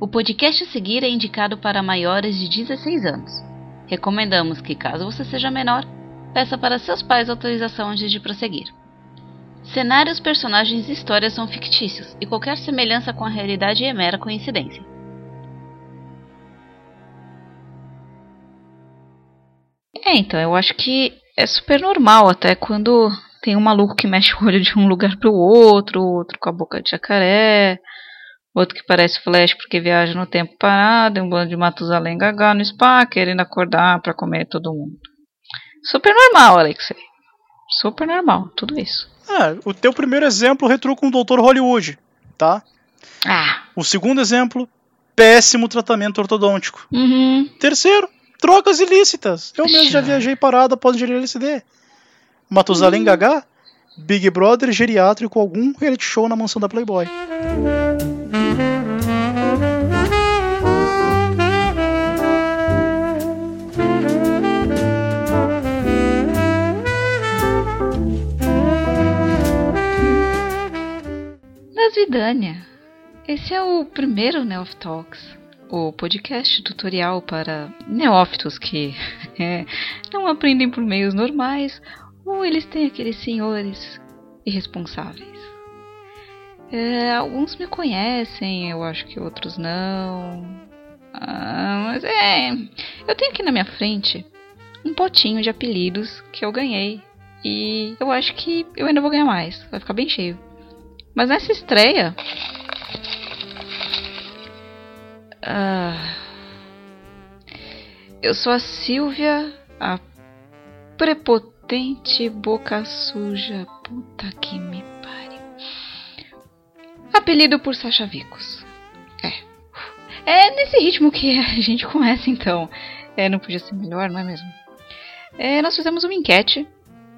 O podcast a seguir é indicado para maiores de 16 anos. Recomendamos que, caso você seja menor, peça para seus pais autorização antes de prosseguir. Cenários, personagens e histórias são fictícios e qualquer semelhança com a realidade é mera coincidência. É, então, eu acho que é super normal até quando tem um maluco que mexe o olho de um lugar pro outro, outro com a boca de jacaré, outro que parece Flash porque viaja no tempo parado, um bando de Matusalém gaga no spa, querendo acordar para comer todo mundo. Super normal, Alexei. Super normal, tudo isso. Ah, o teu primeiro exemplo retrou com o Dr. Hollywood, tá? Ah. O segundo exemplo, péssimo tratamento ortodôntico. Uhum. Terceiro, drogas ilícitas. Eu mesmo já viajei parado após ingerir LSD. Matusalém Gagá, Big Brother geriátrico algum reality show na mansão da Playboy. Das Vidânia. Esse é o primeiro Neof Talks, o podcast tutorial para neófitos que é, não aprendem por meios normais ou eles têm aqueles senhores irresponsáveis. É, alguns me conhecem, eu acho que outros não. Ah, mas é. Eu tenho aqui na minha frente um potinho de apelidos que eu ganhei. E eu acho que eu ainda vou ganhar mais. Vai ficar bem cheio. Mas nessa estreia. ah, eu sou a Silvia, a prepotente boca suja. Puta que me pare. Apelido por Sasha Vicos. É. É nesse ritmo que a gente começa então. É, não podia ser melhor, não é mesmo? É, nós fizemos uma enquete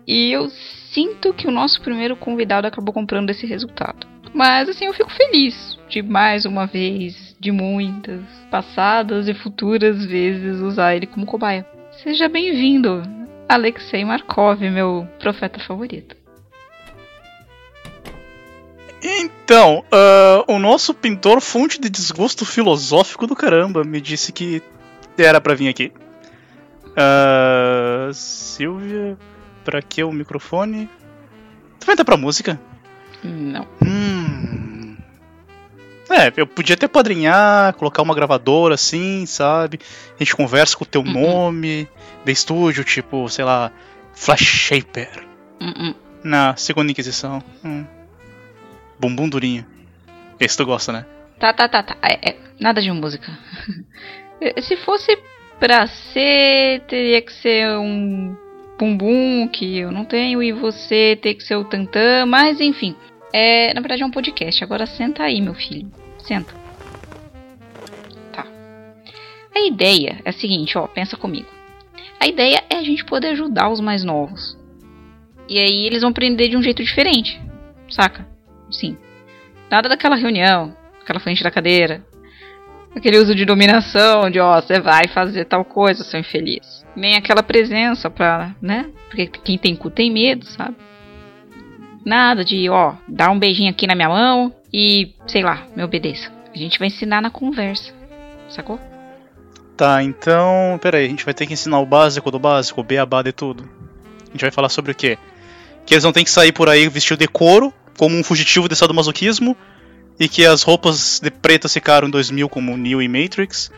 e eu sinto que o nosso primeiro convidado acabou comprando esse resultado. Mas assim, eu fico feliz de mais uma vez, de muitas, passadas e futuras vezes, usar ele como cobaia. Seja bem-vindo, Alexei Markov, meu profeta favorito. Então, ah, o nosso pintor fonte de desgosto filosófico do caramba me disse que era pra vir aqui. Ah, Silvia, pra que o microfone? Tu vai entrar pra música? Não. Hum. É, eu podia até padrinhar, colocar uma gravadora assim, sabe? A gente conversa com o teu Uhum. nome, de estúdio, tipo, sei lá, Flash Shaper. Hum. Na segunda Inquisição. Hum. Bumbum durinho. Esse tu gosta, né? Tá, tá, tá, tá. É, é, nada de música. Se fosse pra ser, teria que ser um bumbum que eu não tenho e você ter que ser o tantã, mas enfim. É, na verdade é um podcast. Agora senta aí, meu filho. Senta. Tá. A ideia é a seguinte, ó, pensa comigo. A ideia é a gente poder ajudar os mais novos. E aí eles vão aprender de um jeito diferente. Saca? Sim. Nada daquela reunião, aquela frente da cadeira, aquele uso de dominação, de ó, você vai fazer tal coisa, seu infeliz. Nem aquela presença pra, né? Porque quem tem cu tem medo, sabe? Nada de, ó, dar um beijinho aqui na minha mão e, sei lá, me obedeça. A gente vai ensinar na conversa, sacou? Tá, então. Pera aí, a gente vai ter que ensinar o básico do básico, o beabá de tudo. A gente vai falar sobre o quê? Que eles não têm que sair por aí vestido de couro, como um fugitivo de sadomasoquismo, e que as roupas de preta ficaram em 2000 como Neo e Matrix,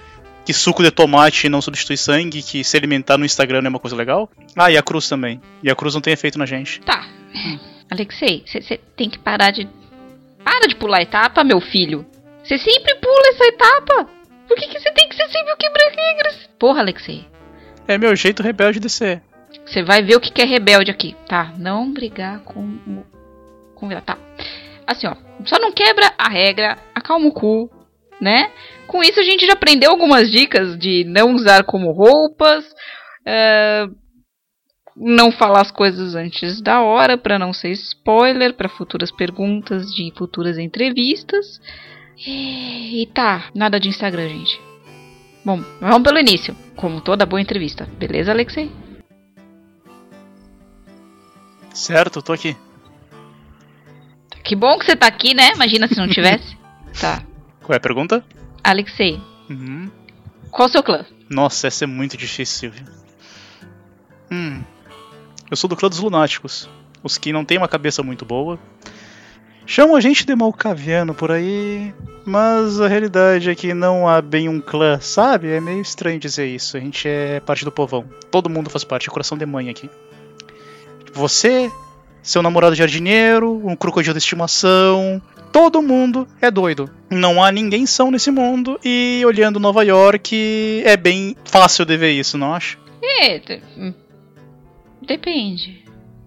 que suco de tomate não substitui sangue, que se alimentar no Instagram não é uma coisa legal. Ah, e a cruz também. E a cruz não tem efeito na gente. Tá. Alexei, você tem que parar de. Para de pular etapa, meu filho. Você sempre pula essa etapa. Por que você tem que ser sempre o quebra-regras? Porra, Alexei. É meu jeito rebelde de ser. Você vai ver o que que é rebelde aqui, tá? Não brigar com o convidado, tá? Assim, ó. Só não quebra a regra, acalma o cu, né? Com isso a gente já aprendeu algumas dicas de não usar como roupas, é, não falar as coisas antes da hora pra não ser spoiler pra futuras perguntas de futuras entrevistas. E, e tá, nada de Instagram, gente. Bom, vamos pelo início, como toda boa entrevista, beleza, Alexei? Certo, tô aqui. Que bom que você tá aqui, né? Imagina se não tivesse. tá. Qual é a pergunta? Alexei, Uhum. qual o seu clã? Nossa, essa é muito difícil. Hum. Eu sou do clã dos lunáticos. Os que não têm uma cabeça muito boa. Chamam a gente de malcaviano por aí, mas a realidade é que não há bem um clã, sabe? É meio estranho dizer isso. A gente é parte do povão. Todo mundo faz parte, coração de mãe aqui. Você, seu namorado jardineiro, um crocodilo de estimação, todo mundo é doido. Não há ninguém são nesse mundo e olhando Nova York é bem fácil de ver isso, não acha? É, hum, depende.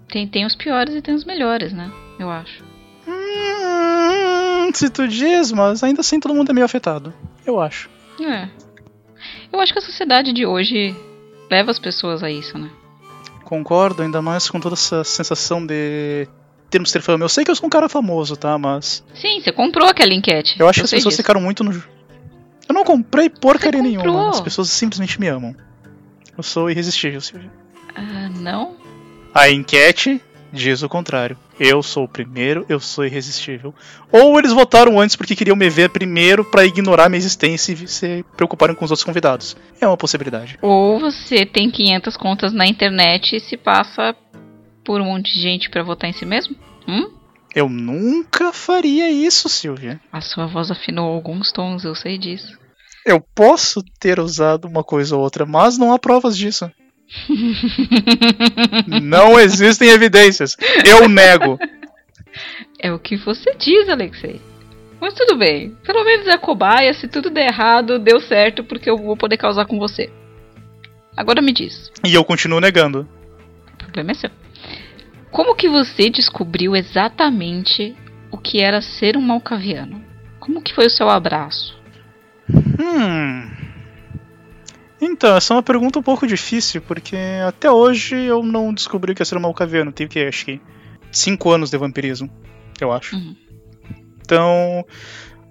Tem, tem os piores e tem os melhores, né? Eu acho. Hum, se tu diz, mas ainda assim todo mundo é meio afetado. Eu acho. É. Eu acho que a sociedade de hoje leva as pessoas a isso, né? Concordo, ainda mais com toda essa sensação de termos ter fama. Eu sei que eu sou um cara famoso, tá? Mas Sim, você comprou aquela enquete. eu acho que as pessoas disso. ficaram muito no. Eu não comprei porcaria nenhuma. As pessoas simplesmente me amam. Eu sou irresistível, Silvia. Ah, não? A enquete diz o contrário. Eu sou o primeiro, eu sou irresistível. Ou eles votaram antes porque queriam me ver primeiro pra ignorar minha existência e se preocuparem com os outros convidados. É uma possibilidade. Ou você tem 500 contas na internet e se passa por um monte de gente pra votar em si mesmo? Hum? Eu nunca faria isso, Silvia. A sua voz afinou alguns tons, eu sei disso. Eu posso ter usado uma coisa ou outra, mas não há provas disso. não existem evidências. Eu nego. É o que você diz, Alexei. Mas tudo bem. Pelo menos é cobaia. Se tudo der errado, deu certo porque eu vou poder causar com você. Agora me diz. E eu continuo negando. O problema é seu. Como que você descobriu exatamente o que era ser um malcaviano? Como que foi o seu abraço? Hum. Então, essa é uma pergunta um pouco difícil, porque até hoje eu não descobri o que é ser um malcaviano. Tenho que, acho que, 5 anos de vampirismo, eu acho. Uhum. Então,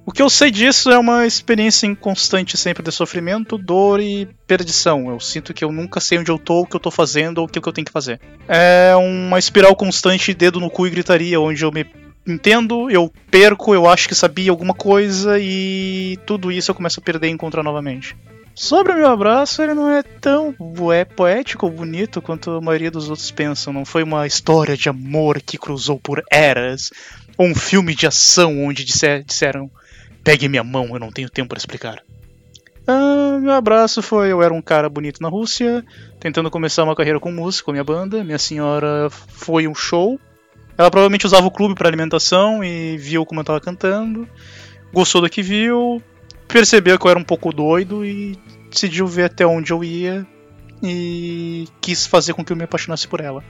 o que eu sei disso é uma experiência constante sempre de sofrimento, dor e perdição. Eu sinto que eu nunca sei onde eu tô, o que eu tô fazendo ou o que eu tenho que fazer. É uma espiral constante, dedo no cu e gritaria, onde eu me entendo, eu perco, eu acho que sabia alguma coisa e tudo isso eu começo a perder e encontrar novamente. Sobre o meu abraço, ele não é tão é poético ou bonito quanto a maioria dos outros pensam. Não foi uma história de amor que cruzou por eras, ou um filme de ação onde disser- disseram pegue minha mão, eu não tenho tempo para explicar. Ah, meu abraço foi eu era um cara bonito na Rússia, tentando começar uma carreira com música, com minha banda. Minha senhora foi um show. Ela provavelmente usava o clube para alimentação e viu como eu tava cantando. Gostou do que viu, percebeu que eu era um pouco doido e decidiu ver até onde eu ia e quis fazer com que eu me apaixonasse por ela.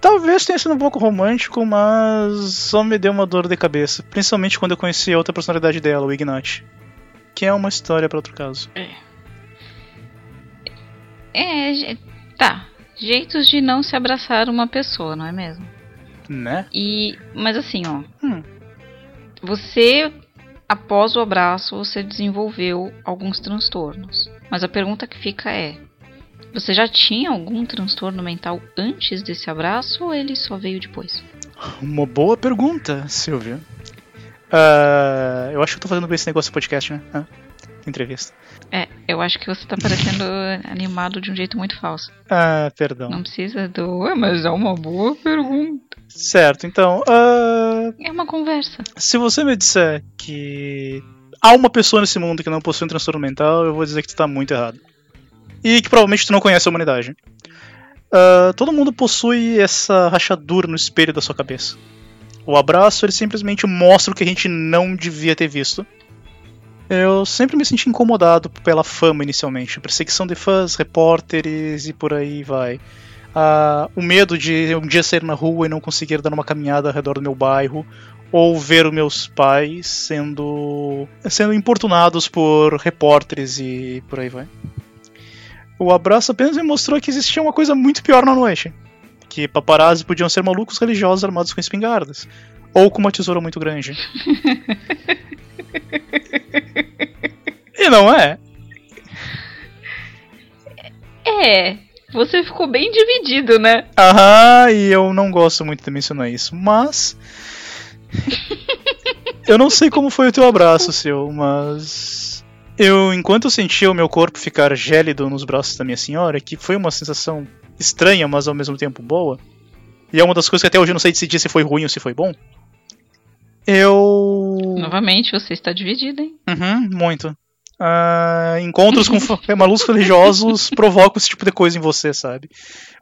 Talvez tenha sido um pouco romântico, mas só me deu uma dor de cabeça, principalmente quando eu conheci a outra personalidade dela, o Ignat. Que é uma história para outro caso. É, je- tá. Jeitos de não se abraçar uma pessoa, não é mesmo? Né? E, mas assim, ó. Hum. Você, após o abraço, você desenvolveu alguns transtornos. Mas a pergunta que fica é: você já tinha algum transtorno mental antes desse abraço ou ele só veio depois? Uma boa pergunta, Silvia. Ah, eu acho que eu tô fazendo bem esse negócio do podcast, né? Ah, entrevista. É, eu acho que você tá parecendo animado de um jeito muito falso. Ah, perdão. Não precisa do. "Ué, Mas é uma boa pergunta. Certo, então. ah, É uma conversa. se você me disser que há uma pessoa nesse mundo que não possui um transtorno mental, eu vou dizer que tu tá muito errado. E que provavelmente tu não conhece a humanidade. Ah, todo mundo possui essa rachadura no espelho da sua cabeça. O abraço, ele simplesmente mostra o que a gente não devia ter visto. Eu sempre me senti incomodado pela fama inicialmente. Perseguição de fãs, repórteres e por aí vai. Ah, o medo de um dia sair na rua e não conseguir dar uma caminhada ao redor do meu bairro. Ou ver os meus pais sendo, sendo importunados por repórteres e por aí vai. O abraço apenas me mostrou que existia uma coisa muito pior na noite. Que paparazzi podiam ser malucos religiosos armados com espingardas. Ou com uma tesoura muito grande. e não é. É, você ficou bem dividido, né? Aham, e eu não gosto muito de mencionar isso, mas. eu não sei como foi o teu abraço, seu, mas. Eu, enquanto sentia o meu corpo ficar gélido nos braços da minha senhora, que foi uma sensação estranha, mas ao mesmo tempo boa, e é uma das coisas que até hoje eu não sei decidir se foi ruim ou se foi bom, eu. Novamente, você está dividido, hein? Uhum, muito. Uh, encontros com malucos religiosos provocam esse tipo de coisa em você, sabe?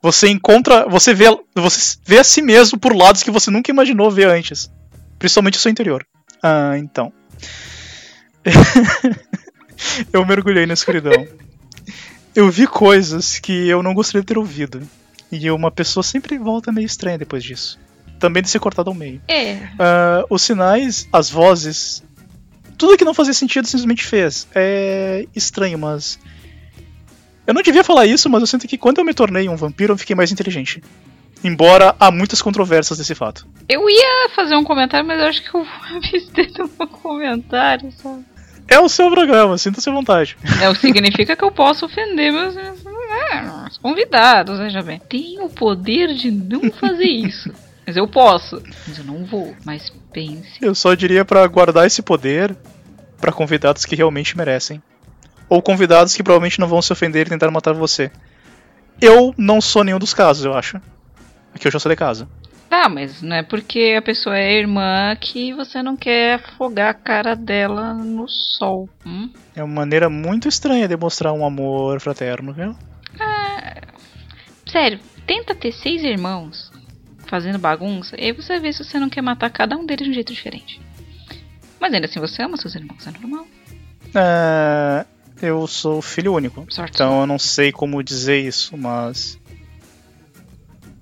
Você encontra. Você vê, você vê a si mesmo por lados que você nunca imaginou ver antes. Principalmente o seu interior. Uh, então. eu mergulhei na escuridão. Eu vi coisas que eu não gostaria de ter ouvido. E uma pessoa sempre volta meio estranha depois disso. Também de ser cortado ao meio. É. Uh, os sinais, as vozes, tudo que não fazia sentido simplesmente fez. É estranho, mas. Eu não devia falar isso, mas eu sinto que quando eu me tornei um vampiro, eu fiquei mais inteligente. Embora há muitas controvérsias desse fato. Eu ia fazer um comentário, mas eu acho que eu vou abster do meu comentário, sabe? É o seu programa, sinta-se à vontade. Não significa que eu posso ofender meus, meus convidados, veja bem. Tenho o poder de não fazer isso. Mas eu posso. Mas eu não vou. Mas pense. Eu só diria para guardar esse poder para convidados que realmente merecem. Ou convidados que provavelmente não vão se ofender e tentar matar você. Eu não sou nenhum dos casos, eu acho. Aqui eu já sou de casa. Tá, mas não é porque a pessoa é irmã que você não quer afogar a cara dela no sol. Hum? É uma maneira muito estranha de mostrar um amor fraterno, viu? Ah, sério, tenta ter seis irmãos fazendo bagunça, e aí você vê se você não quer matar cada um deles de um jeito diferente. Mas ainda assim você ama seus irmãos, é normal. É, eu sou filho único. Sorte então eu não sei como dizer isso, mas.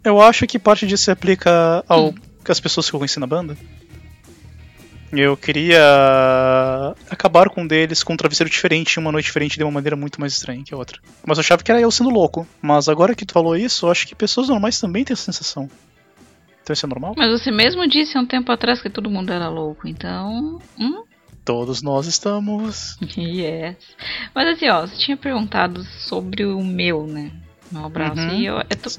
Eu acho que parte disso se aplica ao hum. as pessoas que eu conheci na banda. Eu queria acabar com um deles com um travesseiro diferente em uma noite diferente de uma maneira muito mais estranha que a outra. Mas eu achava que era eu sendo louco. Mas agora que tu falou isso, eu acho que pessoas normais também têm essa sensação. Então isso é normal? Mas você mesmo disse há um tempo atrás que todo mundo era louco, então. Hum? Todos nós estamos. yes. Mas assim, ó, você tinha perguntado sobre o meu, né? Meu abraço. Uhum. E eu, eu, tô...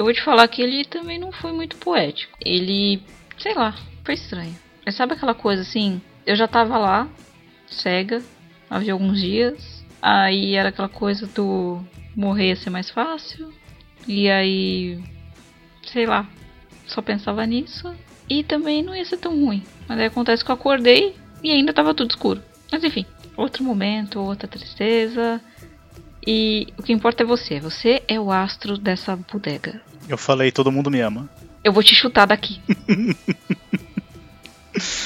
eu vou te falar que ele também não foi muito poético. Ele, sei lá, foi estranho. Mas sabe aquela coisa assim? Eu já tava lá, cega, havia alguns dias. Aí era aquela coisa do morrer ia ser mais fácil. E aí, sei lá, só pensava nisso. E também não ia ser tão ruim. Mas aí acontece que eu acordei e ainda tava tudo escuro. Mas enfim, outro momento, outra tristeza. E o que importa é você. Você é o astro dessa bodega. Eu falei, todo mundo me ama. Eu vou te chutar daqui.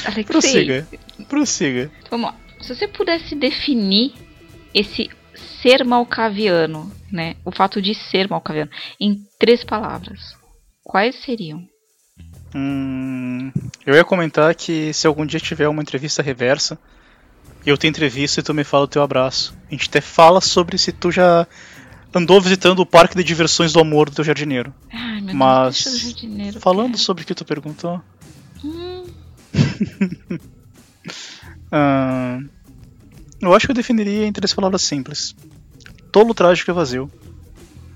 Alexei. Prossiga. Prossiga. Vamos lá. Se você pudesse definir esse ser malcaviano, né? O fato de ser malcaviano, em três palavras, quais seriam? Hum, eu ia comentar que se algum dia tiver uma entrevista reversa, eu te entrevisto e tu me fala o teu abraço. A gente até fala sobre se tu já andou visitando o parque de diversões do amor do teu jardineiro. Ai, meu Mas Deus, jardineiro, falando cara. sobre o que tu perguntou. Hum. uh, eu acho que eu definiria em três palavras simples: tolo, trágico e vazio.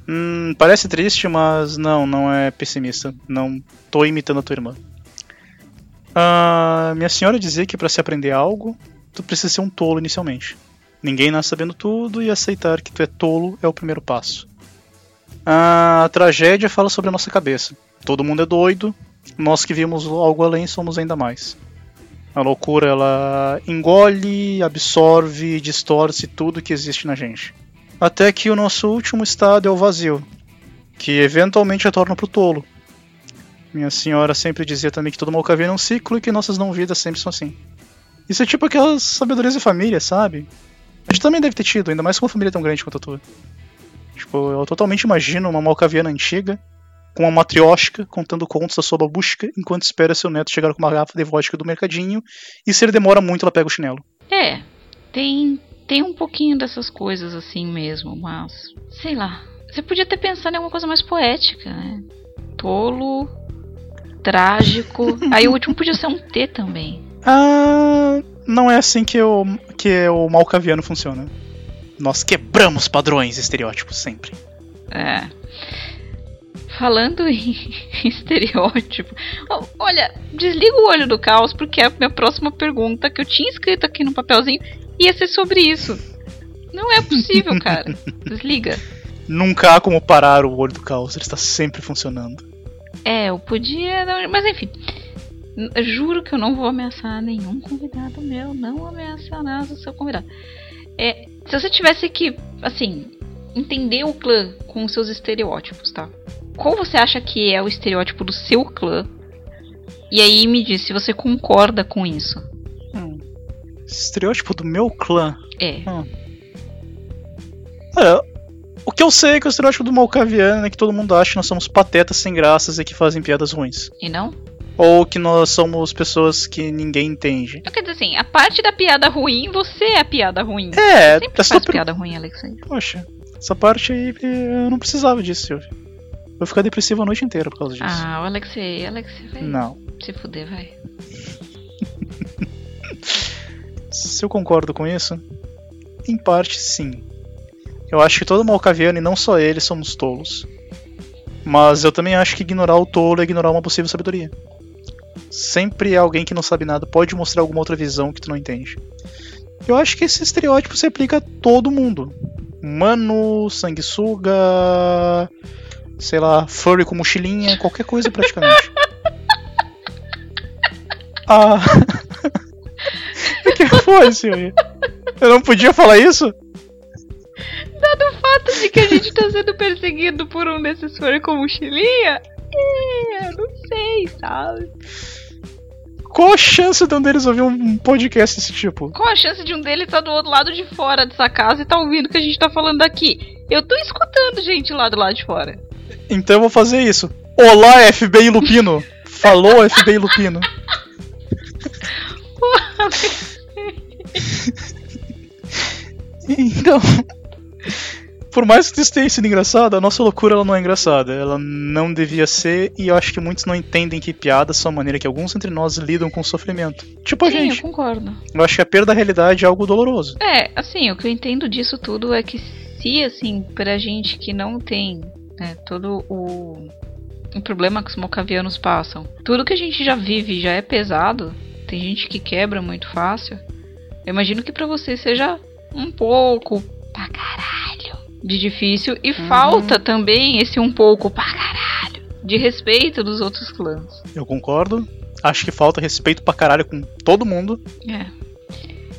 Hum, parece triste, mas não, não é pessimista. Não tô imitando a tua irmã. Uh, minha senhora dizia que para se aprender algo, tu precisa ser um tolo inicialmente. Ninguém nasce sabendo tudo e aceitar que tu é tolo é o primeiro passo. A tragédia fala sobre a nossa cabeça. Todo mundo é doido, nós que vimos algo além somos ainda mais. A loucura ela engole, absorve, distorce tudo que existe na gente até que o nosso último estado é o vazio, que eventualmente retorna pro tolo. Minha senhora sempre dizia também que todo malcaviano é um ciclo e que nossas não vidas sempre são assim. Isso é tipo aquelas sabedorias de família, sabe? A gente também deve ter tido, ainda mais com uma família tão grande quanto a tua. Tipo, eu totalmente imagino uma malcaviana antiga, com uma matriótica contando contos da sua babushka, enquanto espera seu neto chegar com uma garrafa de vodka do mercadinho, e se ele demora muito, ela pega o chinelo. É, tem tem um pouquinho dessas coisas assim mesmo, mas sei lá. Você podia ter pensado em alguma coisa mais poética, né? Tolo, trágico. Aí o último podia ser um T também. Ah, não é assim que o que o malcaviano funciona. Nós quebramos padrões estereótipos sempre. É. Falando em estereótipo, olha, desliga o olho do caos porque é a minha próxima pergunta que eu tinha escrito aqui no papelzinho ia ser sobre isso. Não é possível, cara. Desliga. Nunca há como parar o olho do caos, ele está sempre funcionando. É, eu podia. Mas enfim. Juro que eu não vou ameaçar nenhum convidado meu. Não ameaçar nada do seu convidado. É, se você tivesse que, assim, entender o clã com os seus estereótipos, tá? Qual você acha que é o estereótipo do seu clã? E aí me diz se você concorda com isso. Hum. Estereótipo do meu clã. É. Olha, o que eu sei é que o estereótipo do Malkaviano é que todo mundo acha que nós somos patetas sem graças e que fazem piadas ruins. E não? Ou que nós somos pessoas que ninguém entende. Eu quero dizer assim, a parte da piada ruim, você é a piada ruim. É, Sempre essa faz per- piada ruim, Alexandre. Poxa, essa parte aí eu não precisava disso, Silvio. Eu vou ficar depressivo a noite inteira por causa disso. Ah, o Alexei, Alexei vai Não. se fuder, vai. Se eu concordo com isso, em parte sim. Eu acho que todo Malkaviano e não só ele somos tolos. Mas eu também acho que ignorar o tolo é ignorar uma possível sabedoria. Sempre alguém que não sabe nada pode mostrar alguma outra visão que tu não entende. Eu acho que esse estereótipo se aplica a todo mundo. Humano, sanguessuga, sei lá, furry com mochilinha, qualquer coisa praticamente. ah. O que foi, senhor? Eu não podia falar isso? Dado o fato de que a gente tá sendo perseguido por um desses furry com mochilinha, é, não sei, sabe? Qual a chance de um deles ouvir um podcast desse tipo? Qual a chance de um deles estar do outro lado de fora dessa casa e tá ouvindo o que a gente tá falando aqui? Eu tô escutando gente lá do lado de fora. Então eu vou fazer isso. Olá, FBI Lupino! Falou, FBI Lupino. Porra, Então, por mais que isso tenha sido engraçado, a nossa loucura ela não é engraçada. Ela não devia ser, e eu acho que muitos não entendem que piadas são a maneira que alguns entre nós lidam com o sofrimento. Tipo a Sim, eu gente. concordo. Eu acho que a perda da realidade é algo doloroso. É, assim, o que eu entendo disso tudo é que se, assim, pra gente que não tem né, todo o, o problema que os mocavianos passam, tudo que a gente já vive já é pesado, tem gente que quebra muito fácil, eu imagino que pra você seja um pouco pra caralho de difícil e falta também esse um pouco pra caralho de respeito dos outros clãs. Eu concordo. Acho que falta respeito pra caralho com todo mundo. É.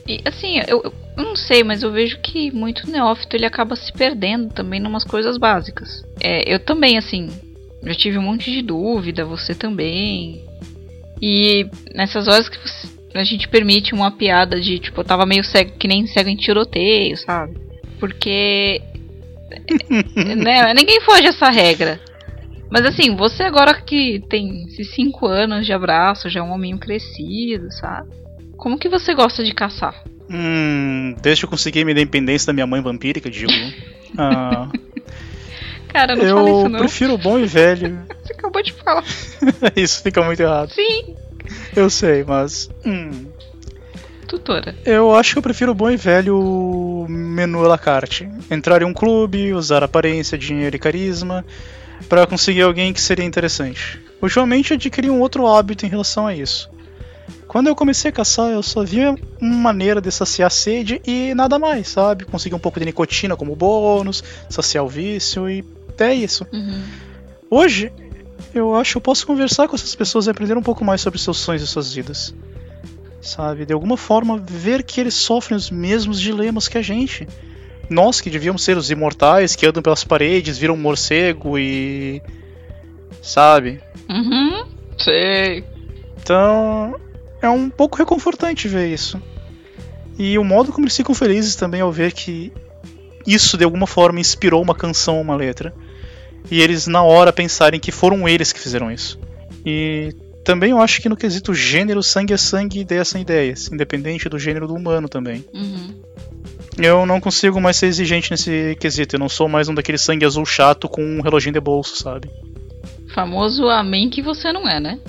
E assim, eu, eu eu não sei, mas eu vejo que muito neófito ele acaba se perdendo também numas coisas básicas. É, eu também, assim, já tive um monte de dúvida, você também. E nessas horas que você- a gente permite uma piada de, tipo, eu tava meio cego, que nem cego em tiroteio, sabe? Porque. Né, ninguém foge essa regra. Mas assim, você agora que tem esses 5 anos de abraço, já é um homem crescido, sabe? Como que você gosta de caçar? Hum, que eu consegui minha independência da minha mãe vampírica, digo. Ah, Cara, não fala eu isso não. prefiro o bom e velho. Você acabou de falar. Isso fica muito errado. Sim, Eu sei, mas. Hum, tutora. eu acho que eu prefiro o bom e velho menu à la carte. Entrar em um clube, usar aparência, dinheiro e carisma pra conseguir alguém que seria interessante. Ultimamente adquiri um outro hábito em relação a isso. Quando eu comecei a caçar, eu só via uma maneira de saciar a sede e nada mais, sabe? Conseguir um pouco de nicotina como bônus, saciar o vício e é isso. Uhum. Hoje, eu acho que eu posso conversar com essas pessoas e aprender um pouco mais sobre seus sonhos e suas vidas. Sabe? De alguma forma, ver que eles sofrem os mesmos dilemas que a gente. Nós que devíamos ser os imortais que andam pelas paredes, viram um morcego e. Sabe? Uhum. Sei. Então, é um pouco reconfortante ver isso. E o modo como eles ficam felizes também ao ver que isso de alguma forma inspirou uma canção ou uma letra. E eles na hora pensarem que foram eles que fizeram isso. E também eu acho que no quesito gênero, sangue é sangue e ideia são ideias, independente do gênero do humano também. Uhum. Eu não consigo mais ser exigente nesse quesito, eu não sou mais um daquele sangue azul chato com um reloginho de bolso, sabe? Famoso amém que você não é, né?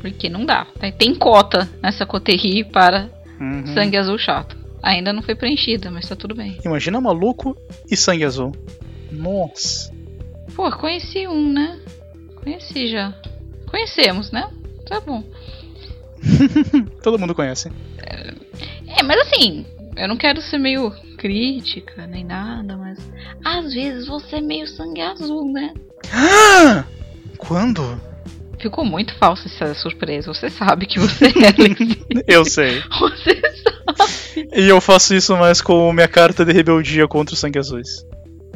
Porque não dá. Tem cota nessa coterri para Uhum. sangue azul chato. Ainda não foi preenchida, mas tá tudo bem. Imagina maluco e sangue azul. Nossa. Pô, conheci um, né? Conheci já. Conhecemos, né? Tá bom. Todo mundo conhece. É, mas assim, eu não quero ser meio crítica nem nada, mas às vezes você é meio sangue azul, né? Quando? Ficou muito falsa essa surpresa. Você sabe que você é. Eu sei. Você sabe. E eu faço isso mais com minha carta de rebeldia contra os sangue azuis.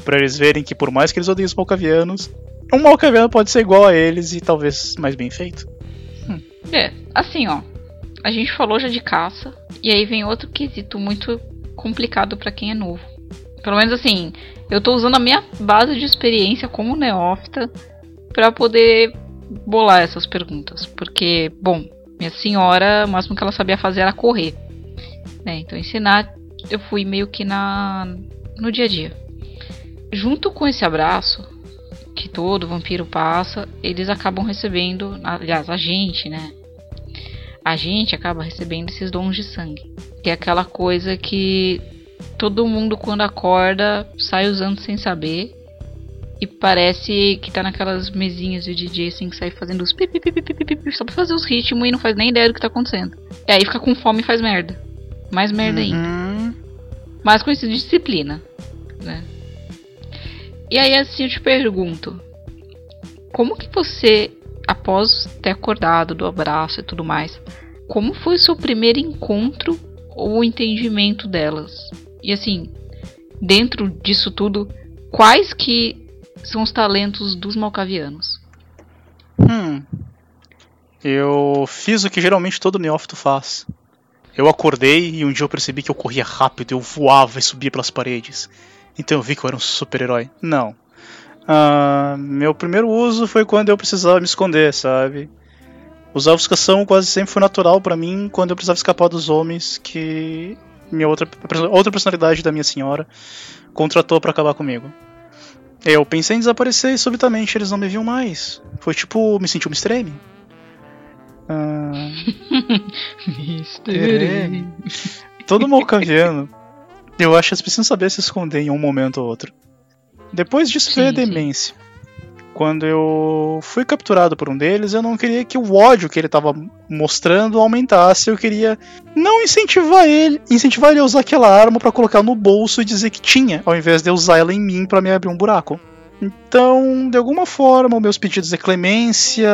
Pra eles verem que por mais que eles odeiem os malcavianos, um malcaviano pode ser igual a eles e talvez mais bem feito. É, assim, ó. A gente falou já de caça, e aí vem outro quesito muito complicado pra quem é novo. Pelo menos assim, eu tô usando a minha base de experiência como neófita pra poder bolar essas perguntas. Porque, bom, minha senhora, o máximo que ela sabia fazer era correr. Né? Então ensinar, eu fui meio que na no dia a dia. Junto com esse abraço que todo vampiro passa, eles acabam recebendo, aliás, a gente, né? A gente acaba recebendo esses dons de sangue, que é aquela coisa que todo mundo quando acorda sai usando sem saber e parece que tá naquelas mesinhas de DJ assim que sai fazendo os pi, pi, pi, pi, pi, pi, pi, só pra fazer os ritmos e não faz nem ideia do que tá acontecendo. E aí fica com fome e faz merda. Mais merda ainda. Uhum. Mais conhecido de disciplina, né? E aí assim eu te pergunto, como que você, após ter acordado do abraço e tudo mais, como foi o seu primeiro encontro ou entendimento delas? E assim, dentro disso tudo, quais que são os talentos dos malcavianos? Hum. Eu fiz o que geralmente todo neófito faz. Eu acordei e um dia eu percebi que eu corria rápido, eu voava e subia pelas paredes. Então eu vi que eu era um super-herói. Não. Ah, meu primeiro uso foi quando eu precisava me esconder, sabe? Usar ofuscação quase sempre foi natural pra mim quando eu precisava escapar dos homens que minha outra, outra personalidade da minha senhora contratou pra acabar comigo. Eu pensei em desaparecer e subitamente eles não me viam mais. Foi tipo, me senti um extreme. Ah, todo malcaviano, eu acho que eles precisam saber se esconder em um momento ou outro. Depois disso Sim, veio a sim. demência. Quando eu fui capturado por um deles, eu não queria que o ódio que ele estava mostrando aumentasse. Eu queria não incentivar ele, incentivar ele a usar aquela arma para colocar no bolso e dizer que tinha, ao invés de eu usar ela em mim para me abrir um buraco. Então, de alguma forma, meus pedidos de clemência,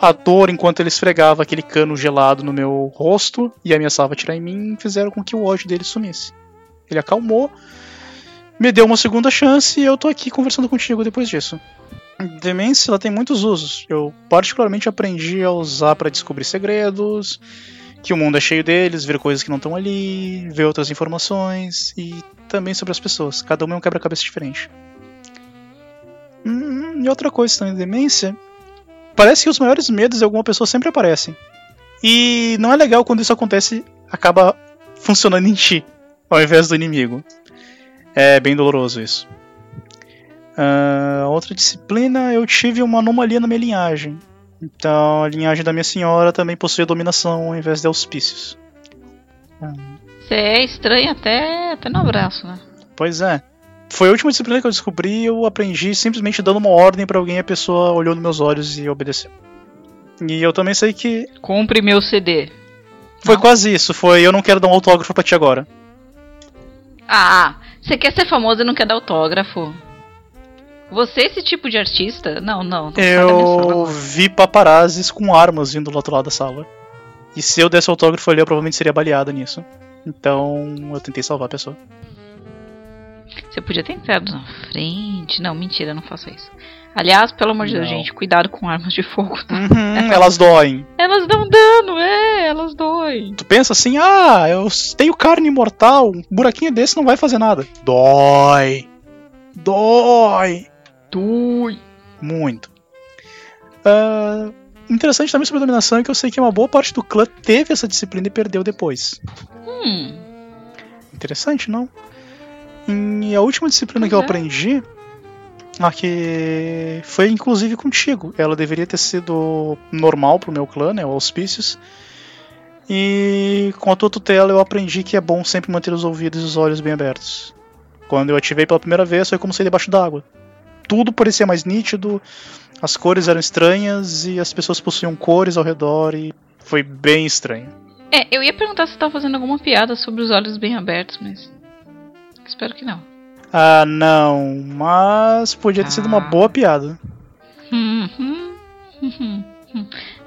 a dor enquanto ele esfregava aquele cano gelado no meu rosto e ameaçava atirar em mim, fizeram com que o ódio dele sumisse. Ele acalmou, me deu uma segunda chance e eu tô aqui conversando contigo depois disso. Demência ela tem muitos usos. Eu particularmente aprendi a usar para descobrir segredos, que o mundo é cheio deles, ver coisas que não estão ali, ver outras informações e também sobre as pessoas. Cada uma é um quebra-cabeça diferente. Hum, e outra coisa também, demência. Parece que os maiores medos de alguma pessoa sempre aparecem. E não é legal quando isso acontece, acaba funcionando em ti, ao invés do inimigo. É bem doloroso isso. Ah, outra disciplina, eu tive uma anomalia na minha linhagem. Então, a linhagem da minha senhora também possui dominação ao invés de auspícios. Você é estranho até, até no abraço, né? Pois é. Foi a última disciplina que eu descobri eu aprendi simplesmente dando uma ordem pra alguém e a pessoa olhou nos meus olhos e obedeceu. E eu também sei que Compre meu CD. foi Não. quase isso, foi eu não quero dar um autógrafo pra ti agora. Ah, você quer ser famoso e não quer dar autógrafo? Você é esse tipo de artista? Não, não. não Eu vi paparazzis com armas vindo do outro lado da sala. E se eu desse autógrafo ali, eu provavelmente seria baleado nisso. Então eu tentei salvar a pessoa. Você podia ter entrado na frente. Não, mentira, não faça isso. Aliás, pelo amor de Deus, gente, cuidado com armas de fogo. tá? Uhum, elas doem. Elas dão dano, é, elas doem. Tu pensa assim, ah, eu tenho carne mortal, um buraquinho desse não vai fazer nada. Dói. Dói. Dói. Muito. Ah, interessante também sobre a dominação é que eu sei que uma boa parte do clã teve essa disciplina e perdeu depois. Hum, Interessante, não? E a última disciplina que eu Pois é. aprendi, a que foi inclusive contigo. Ela deveria ter sido normal pro meu clã, né, o Auspícios. E com a tua tutela eu aprendi que é bom sempre manter os ouvidos e os olhos bem abertos. Quando eu ativei pela primeira vez, foi como sair debaixo d'água. Tudo parecia mais nítido, as cores eram estranhas e as pessoas possuíam cores ao redor e foi bem estranho. É, eu ia perguntar se você tava fazendo alguma piada sobre os olhos bem abertos, mas. Espero que não. Ah, não, mas podia ter sido uma Ah. boa piada.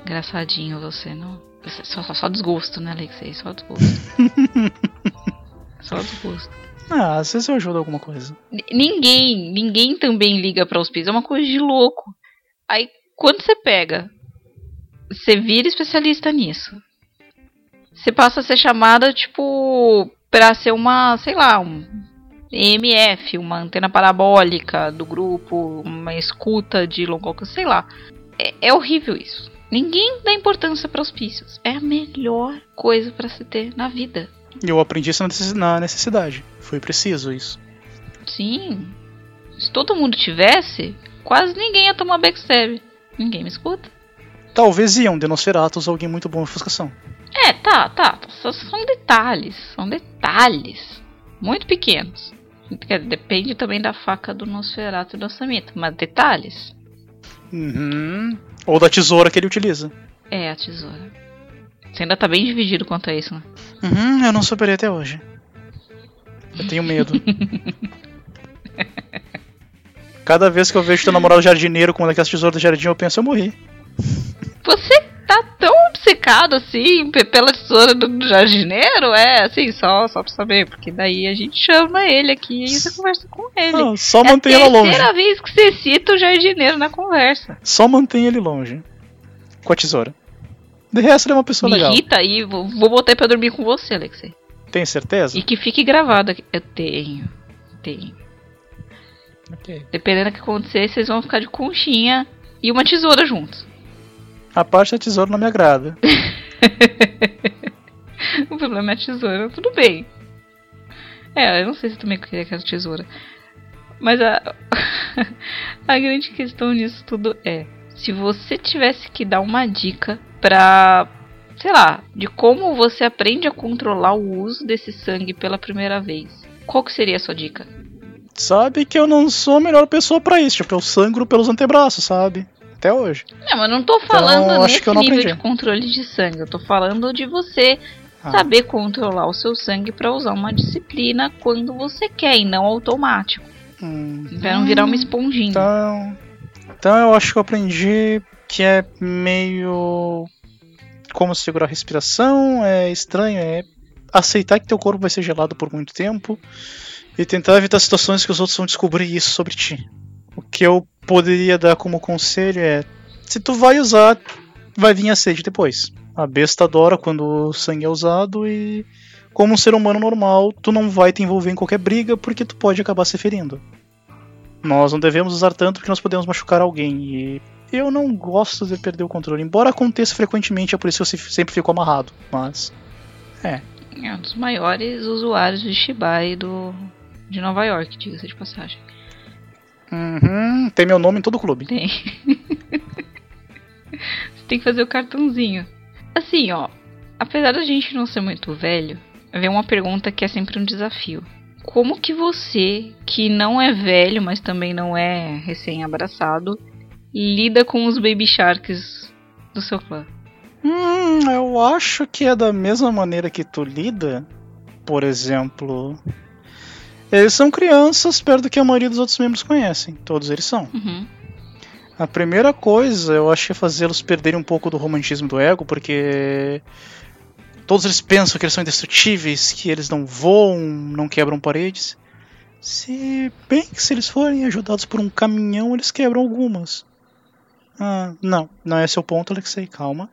Engraçadinho você, não? Só, só, só desgosto, né, Alexei? Só desgosto. só desgosto. Ah, às vezes eu ajudo alguma coisa. N- Ninguém, ninguém também liga pra hospício. É uma coisa de louco. Aí, quando você pega, você vira especialista nisso. Você passa a ser chamada, tipo, pra ser uma, sei lá, um EMF, uma antena parabólica do grupo, uma escuta de longo alcance, sei lá. É, é horrível isso. Ninguém dá importância para hospícios. É a melhor coisa pra se ter na vida. Eu aprendi isso na necess- na necessidade. Foi preciso isso. Sim. Se todo mundo tivesse, quase ninguém ia tomar backstab. Ninguém me escuta. Talvez iam, Denosferatus, alguém muito bom em ofuscação. É, tá, tá. São detalhes. São detalhes. Muito pequenos. Dizer, Depende também da faca do Nosferatu e do Samita. Mas detalhes. Uhum. Ou da tesoura que ele utiliza. É a tesoura. Você ainda tá bem dividido quanto a isso, né? Uhum, eu não superei até hoje. Eu tenho medo. Cada vez que eu vejo teu namorado jardineiro com uma daquelas tesouras do jardim, eu penso, eu morri. Você tá tão obcecado assim pe- pela tesoura do jardineiro? É, assim, só, só pra saber. Porque daí a gente chama ele aqui e você conversa com ele. Não, só é mantém a ela longe. terceira vez que você cita o jardineiro na conversa. Só mantém ele longe. Com a tesoura. De resto, ele é uma pessoa Me legal. irrita aí, vou, vou botar pra dormir com você, Alexei. Tem certeza? E que fique gravado aqui. Eu tenho. Tenho. Ok. Dependendo do que acontecer, vocês vão ficar de conchinha e uma tesoura juntos. A parte da tesoura não me agrada. o problema é a tesoura, tudo bem. É, eu não sei se também queria aquela tesoura. Mas a, a grande questão nisso tudo é: se você tivesse que dar uma dica pra, sei lá, de como você aprende a controlar o uso desse sangue pela primeira vez, qual que seria a sua dica? Sabe que eu não sou a melhor pessoa pra isso. Tipo, eu sangro pelos antebraços, sabe? Até hoje. Não, mas eu não tô falando Então, nesse nível aprendi. de controle de sangue. Eu tô falando de você Ah. saber controlar o seu sangue pra usar uma disciplina quando você quer e não automático. Hum, Pra não virar uma esponjinha. Então, então eu acho que eu aprendi que é meio como segurar a respiração, é estranho, é aceitar que teu corpo vai ser gelado por muito tempo e tentar evitar situações que os outros vão descobrir isso sobre ti. O que eu poderia dar como conselho é, se tu vai usar, vai vir a sede depois. A besta adora quando o sangue é usado e como um ser humano normal, tu não vai te envolver em qualquer briga porque tu pode acabar se ferindo. Nós não devemos usar tanto porque nós podemos machucar alguém. E eu não gosto de perder o controle. Embora aconteça frequentemente, é por isso que eu se- sempre fico amarrado. Mas. É um dos maiores usuários de Shibai do, de Nova York, diga-se de passagem. Uhum, tem meu nome em todo o clube. Tem. Você tem que fazer o cartãozinho. Assim, ó. Apesar da gente não ser muito velho, vem uma pergunta que é sempre um desafio. Como que você, que não é velho, mas também não é recém-abraçado, lida com os baby sharks do seu clã? Hum, eu acho que é da mesma maneira que tu lida. Por exemplo. Eles são crianças perto do que a maioria dos outros membros conhecem. Todos eles são. Uhum. A primeira coisa, eu acho que é fazê-los perderem um pouco do romantismo do ego, porque todos eles pensam que eles são indestrutíveis, que eles não voam, não quebram paredes. Se bem que se eles forem ajudados por um caminhão, eles quebram algumas. Ah, não, não é esse o ponto, Alexei, calma.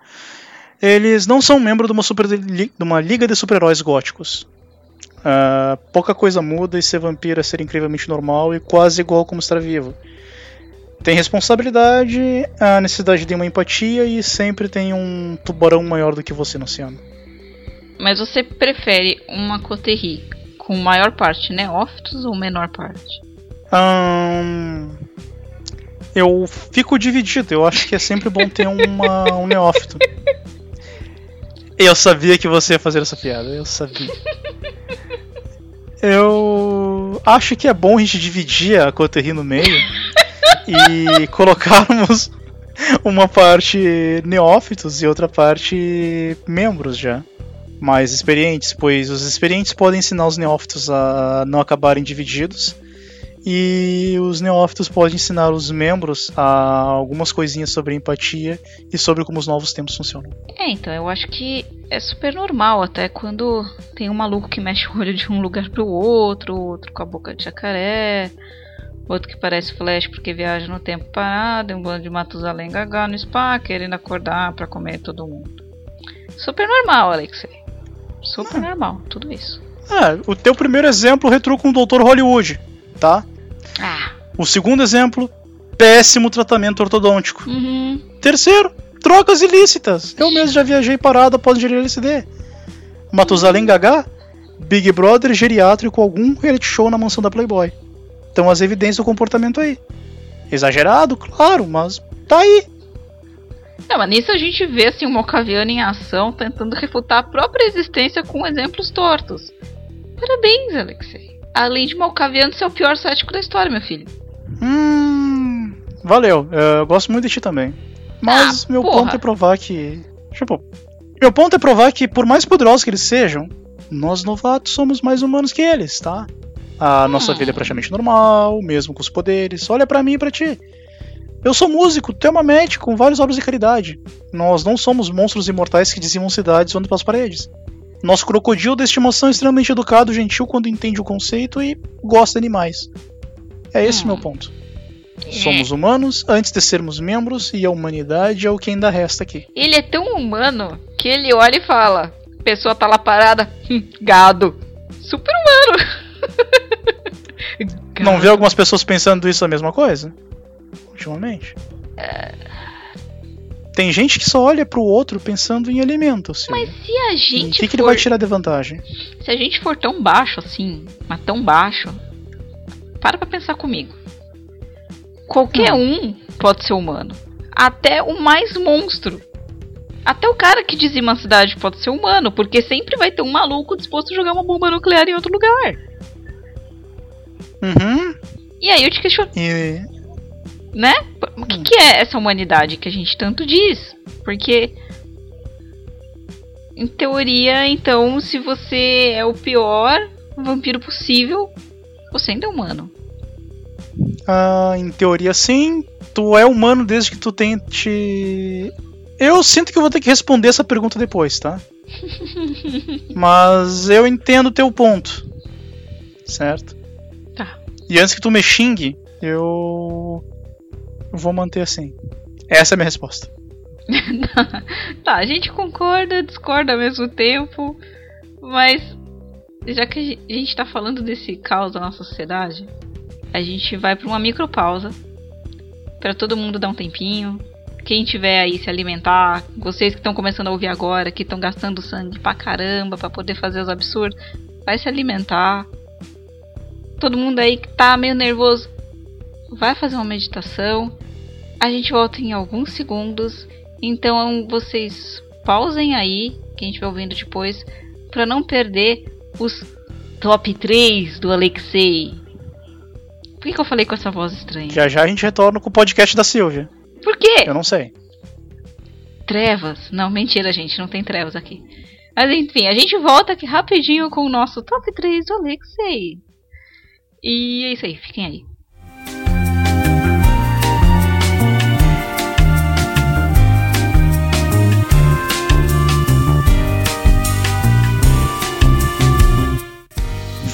Eles não são membros de uma, super, de uma liga de super-heróis góticos. Ah, pouca coisa muda e ser vampiro é ser incrivelmente normal e quase igual como estar vivo. Tem responsabilidade, a necessidade de uma empatia e sempre tem um tubarão maior do que você no oceano. Mas você prefere uma coterri com maior parte neófitos ou menor parte? Ahn, eu fico dividido, eu acho que é sempre bom ter uma, um neófito. Eu sabia que você ia fazer essa piada, eu sabia. Eu acho que é bom a gente dividir a Coterri no meio e colocarmos uma parte neófitos e outra parte membros já. mais experientes, pois os experientes podem ensinar os neófitos a não acabarem divididos e os neófitos podem ensinar os membros a algumas coisinhas sobre empatia e sobre como os novos tempos funcionam. É, então eu acho que é super normal até quando tem um maluco que mexe o olho de um lugar pro outro, outro com a boca de jacaré, outro que parece flash porque viaja no tempo parado, um bando de Matusalém gaga no spa querendo acordar para comer todo mundo. Super normal, Alexei. Super normal, tudo isso. É, o teu primeiro exemplo retrou com o Dr. Hollywood, tá? Ah. O segundo exemplo, péssimo tratamento ortodôntico. Uhum. Terceiro, trocas ilícitas. Eu mesmo já viajei parado após ingerir LSD. Matusalém Gagá, Big Brother geriátrico algum reality show na mansão da Playboy. Então as evidências do comportamento aí. Exagerado, claro, mas tá aí. Não, mas nisso a gente vê assim, o Mocaviano em ação tentando refutar a própria existência com exemplos tortos. Parabéns, Alexei. Além de Malcaviano ser o pior cético da história, meu filho. Hum. Valeu, eu gosto muito de ti também. Mas Ah, meu porra. ponto é provar que. Tipo. Meu ponto é provar que, por mais poderosos que eles sejam, nós novatos somos mais humanos que eles, tá? A nossa Hum. vida é praticamente normal, mesmo com os poderes. Olha pra mim e pra ti. Eu sou músico, tu é uma médica com várias obras de caridade. Nós não somos monstros imortais que dizimam cidades voando pelas paredes. Nosso crocodilo de estimação é extremamente educado, gentil quando entende o conceito e gosta de animais. É esse o Hum. meu ponto. Somos humanos antes de sermos membros e a humanidade é o que ainda resta aqui. Ele é tão humano que ele olha e fala: pessoa tá lá parada, hum, gado. Super humano. Não Gado. vê algumas pessoas pensando isso a mesma coisa? Ultimamente. Tem gente que só olha pro outro pensando em alimento, Silvio. Mas se a gente O que, que ele vai tirar de vantagem? se a gente for tão baixo assim, mas tão baixo, para pra pensar comigo. Qualquer um pode ser humano, até o mais monstro. Até o cara que dizima a cidade pode ser humano, porque sempre vai ter um maluco disposto a jogar uma bomba nuclear em outro lugar. Uhum. E aí eu te questiono, E. né? O que, que é essa humanidade que a gente tanto diz? Porque, em teoria, então, se você é o pior vampiro possível, você ainda é humano. ah, em teoria, sim. Tu é humano desde que tu tente. Eu sinto que eu vou ter que responder essa pergunta depois, tá? Mas eu entendo o teu ponto. Certo? Tá. E antes que tu me xingue, eu. eu vou manter assim. Essa é a minha resposta. tá, a gente concorda, discorda ao mesmo tempo, mas já que a gen- a gente tá falando desse caos da nossa sociedade, a gente vai pra uma micropausa pra todo mundo dar um tempinho. Quem tiver aí se alimentar, vocês que estão começando a ouvir agora, que estão gastando sangue pra caramba pra poder fazer os absurdos, vai se alimentar. Todo mundo aí que tá meio nervoso, vai fazer uma meditação. A gente volta em alguns segundos então vocês pausem aí, que a gente vai ouvindo depois, pra não perder os top 3 do Alexei. Por que, que eu falei com essa voz estranha? Já já a gente retorna com o podcast da Silvia. Por quê? Eu não sei. Trevas? Não, mentira, gente, não tem trevas aqui. Mas enfim, a gente volta aqui rapidinho com o nosso top 3 do Alexei. E é isso aí, fiquem aí.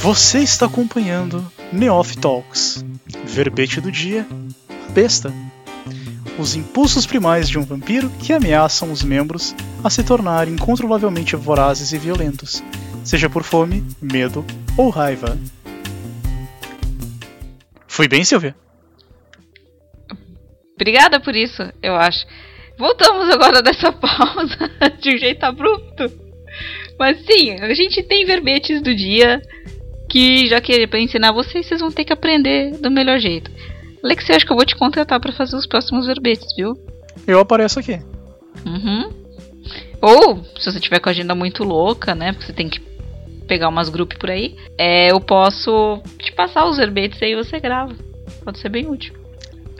Você está acompanhando Neof Talks. Verbete do dia: besta. Os impulsos primais de um vampiro que ameaçam os membros a se tornarem incontrolavelmente vorazes e violentos, seja por fome, medo ou raiva. Fui bem, Silvia? Obrigada por isso, eu acho. Voltamos agora dessa pausa de um jeito abrupto. Mas sim, a gente tem verbetes do dia que já que é pra ensinar vocês, vocês vão ter que aprender do melhor jeito. Alex, eu acho que eu vou te contratar pra fazer os próximos verbetes, viu? Eu apareço aqui. Uhum. Ou, se você tiver com a agenda muito louca, né? Porque você tem que pegar umas grupos por aí, é, eu posso te passar os verbetes e aí você grava. Pode ser bem útil.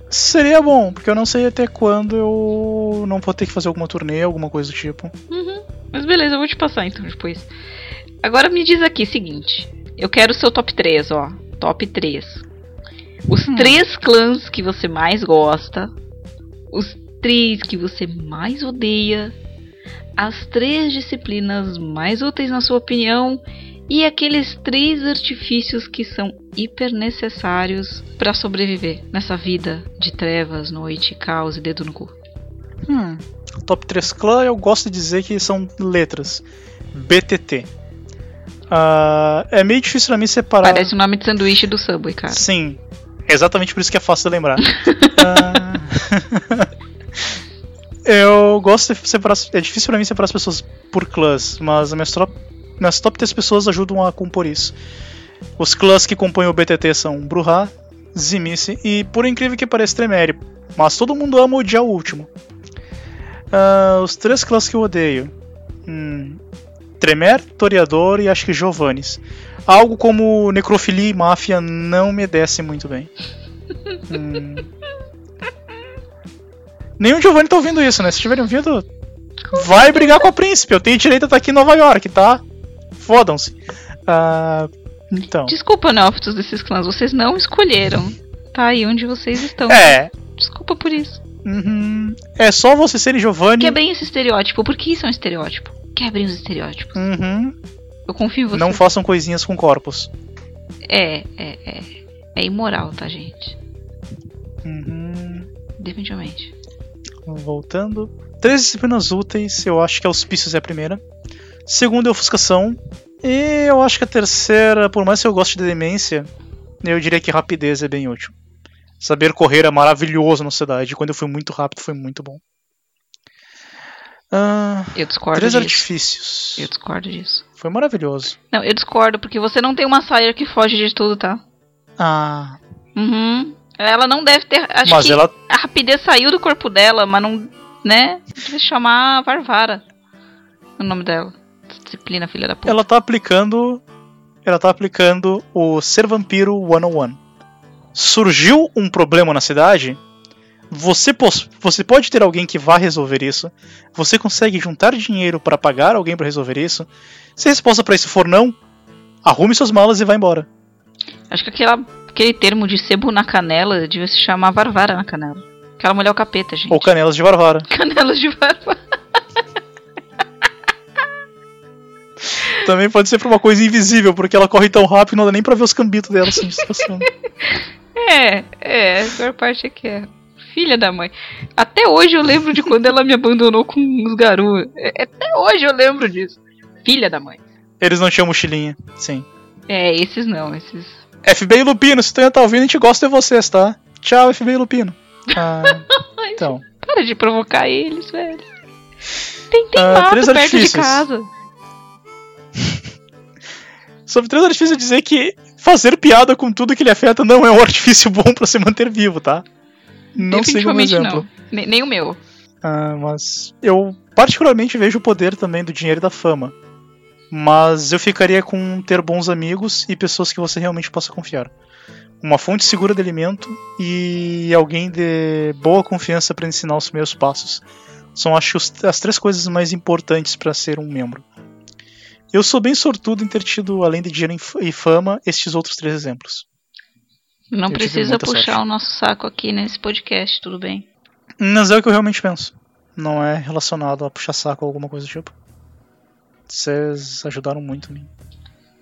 Seria bom, porque eu não sei até quando eu não vou ter que fazer alguma turnê, alguma coisa do tipo. Uhum. Mas beleza, eu vou te passar então depois. Agora me diz aqui, seguinte. Eu quero o seu top 3, ó. Top 3. Os Hum. três clãs que você mais gosta. Os três que você mais odeia. As três disciplinas mais úteis na sua opinião. E aqueles três artifícios que são hiper necessários para sobreviver nessa vida de trevas, noite, caos e dedo no cu. Hum, top 3 clã eu gosto de dizer que são letras. BTT. Ah, é meio difícil pra mim separar. Parece o nome de sanduíche do Subway, cara. Sim, exatamente por isso que é fácil de lembrar. Ah, eu gosto de separar. É difícil pra mim separar as pessoas por clãs, mas as minhas, top, minhas top 3 pessoas ajudam a compor isso. Os clãs que compõem o BTT são Bruhá, Zimice e, por incrível que pareça, Tremere. Mas todo mundo ama odiar o último. Ah, os três clãs que eu odeio: hum, Tremer, Toreador e acho que Giovannis. Algo como necrofilia e máfia não me desce muito bem. Hum. O Giovanni tá ouvindo isso, né? Se tiverem ouvido, vai brigar com a príncipe. Eu tenho direito a estar aqui em Nova York, tá? Fodam-se. Ah, então. Desculpa, neófitos desses clãs, vocês não escolheram. Tá aí onde vocês estão. É. Desculpa por isso. uhum, é só você ser Giovanni. Quebrem esse estereótipo. Por que isso é um estereótipo? Quebrem os estereótipos. Uhum, Eu confio em você. não façam coisinhas com corpos. É, é, é. É imoral, tá, gente? Uhum. Definitivamente. Voltando. Três disciplinas úteis, eu acho que auspícios é a primeira. Segunda é ofuscação. E eu acho que a terceira, por mais que eu goste de demência, eu diria que rapidez é bem útil. Saber correr é maravilhoso na cidade. Quando eu fui muito rápido, foi muito bom. Ah, Eu discordo três disso. artifícios. Eu discordo disso. Foi maravilhoso. Não, eu discordo, porque você não tem uma saia que foge de tudo, tá? Ah, Uhum. Ela não deve ter. Acho mas que ela a rapidez saiu do corpo dela, mas não. Né? Devia se chamar Varvara. O nome dela. Disciplina, filha da puta. ela tá aplicando ela tá aplicando o ser vampiro 101. Surgiu um problema na cidade, você, você pode ter alguém que vá resolver isso. Você consegue juntar dinheiro para pagar alguém para resolver isso. Se a resposta para isso for não, arrume suas malas e vá embora. Acho que aquela, aquele termo de sebo na canela devia se chamar Varvara na canela. Aquela mulher é o capeta, gente. Ou canelas de Varvara. Canelas de Varvara. Também pode ser por uma coisa invisível, porque ela corre tão rápido que não dá nem pra ver os cambitos dela assim, se passando. É, é, a pior parte é que é. Filha da mãe. Até hoje eu lembro de quando ela me abandonou com os garus. É, Até hoje eu lembro disso. Filha da mãe. Eles não tinham mochilinha, sim. É, esses não, esses. FBI Lupino, se tu ainda tá ouvindo, a gente gosta de vocês, tá? Tchau, FBI Lupino. Ah, então. Para de provocar eles, velho. Tem, tem Ah, mato três perto de artifícios. casa. Sobre três artifícios, dizer que fazer piada com tudo que lhe afeta não é um artifício bom pra se manter vivo, tá? Não siga o meu Definitivamente exemplo. não. Nem, o meu. Ah, mas eu particularmente vejo o poder também do dinheiro e da fama. Mas eu ficaria com ter bons amigos e pessoas que você realmente possa confiar. Uma fonte segura de alimento e alguém de boa confiança para ensinar os meus passos. São acho as três coisas mais importantes para ser um membro. Eu sou bem sortudo em ter tido, além de dinheiro e e fama, estes outros três exemplos. Não Eu precisa puxar sorte. o nosso saco aqui nesse podcast, tudo bem. Mas é o que eu realmente penso. Não é relacionado a puxar saco ou alguma coisa do tipo. Vocês ajudaram muito a mim.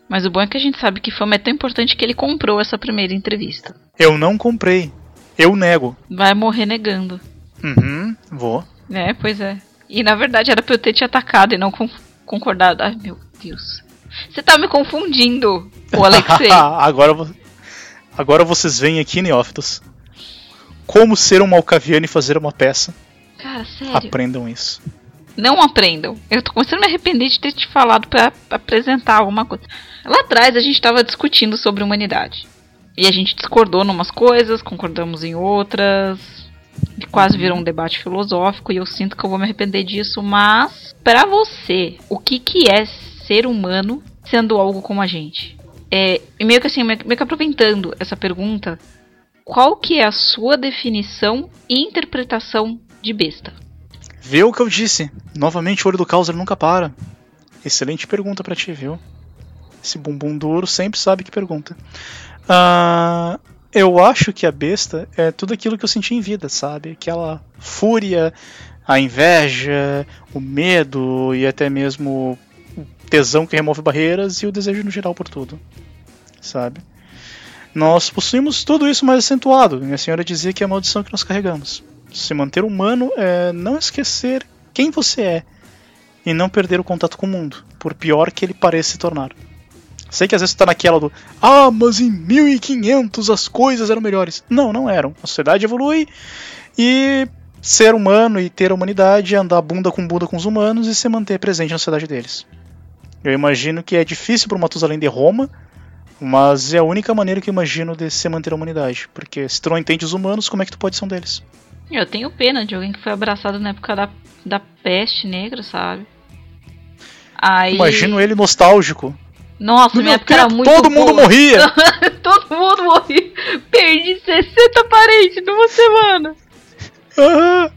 Mas o bom é que a gente sabe que fama é tão importante que ele comprou essa primeira entrevista. Eu não comprei. Eu nego. Vai morrer negando. Uhum, vou. É, pois é. E na verdade era pra eu ter te atacado e não con- concordado. Ai, meu Deus. Você tá me confundindo, o Alexei. agora, vo- agora vocês veem aqui, Neófitos. Como ser um malcaviano e fazer uma peça. Cara, sério. Aprendam isso. Não aprendam. Eu tô começando a me arrepender de ter te falado pra apresentar alguma coisa. Lá atrás a gente tava discutindo sobre humanidade. E a gente discordou em umas coisas, concordamos em outras. E quase virou um debate filosófico e eu sinto que eu vou me arrepender disso, mas pra você, o que que é ser humano sendo algo como a gente? É, e meio que assim, meio que aproveitando essa pergunta, qual que é a sua definição e interpretação de besta? Vê o que eu disse. Novamente, o olho do caos nunca para. Excelente pergunta pra ti, viu? Esse bumbum duro sempre sabe que pergunta. Ah, eu acho que a besta é tudo aquilo que eu senti em vida, sabe? Aquela fúria, a inveja, o medo e até mesmo tesão que remove barreiras e o desejo no geral por tudo, sabe? Nós possuímos tudo isso mais acentuado. Minha senhora dizia que é a maldição que nós carregamos. Se manter humano é não esquecer quem você é e não perder o contato com o mundo, por pior que ele pareça se tornar. Sei que às vezes você tá naquela do Ah, mas em 1500 as coisas eram melhores. Não, não eram. A sociedade evolui e ser humano e ter a humanidade é andar bunda com bunda com os humanos e se manter presente na sociedade deles. Eu imagino que é difícil para o Matusalém de Roma, mas é a única maneira que eu imagino de se manter a humanidade. Porque se tu não entende os humanos, como é que tu pode ser um deles? Eu tenho pena de alguém que foi abraçado na época da, da peste negra, sabe? Aí... Imagino ele nostálgico. Nossa, No minha época era muito todo mundo boa. morria. todo mundo morria. Perdi 60 parentes numa semana. Ah,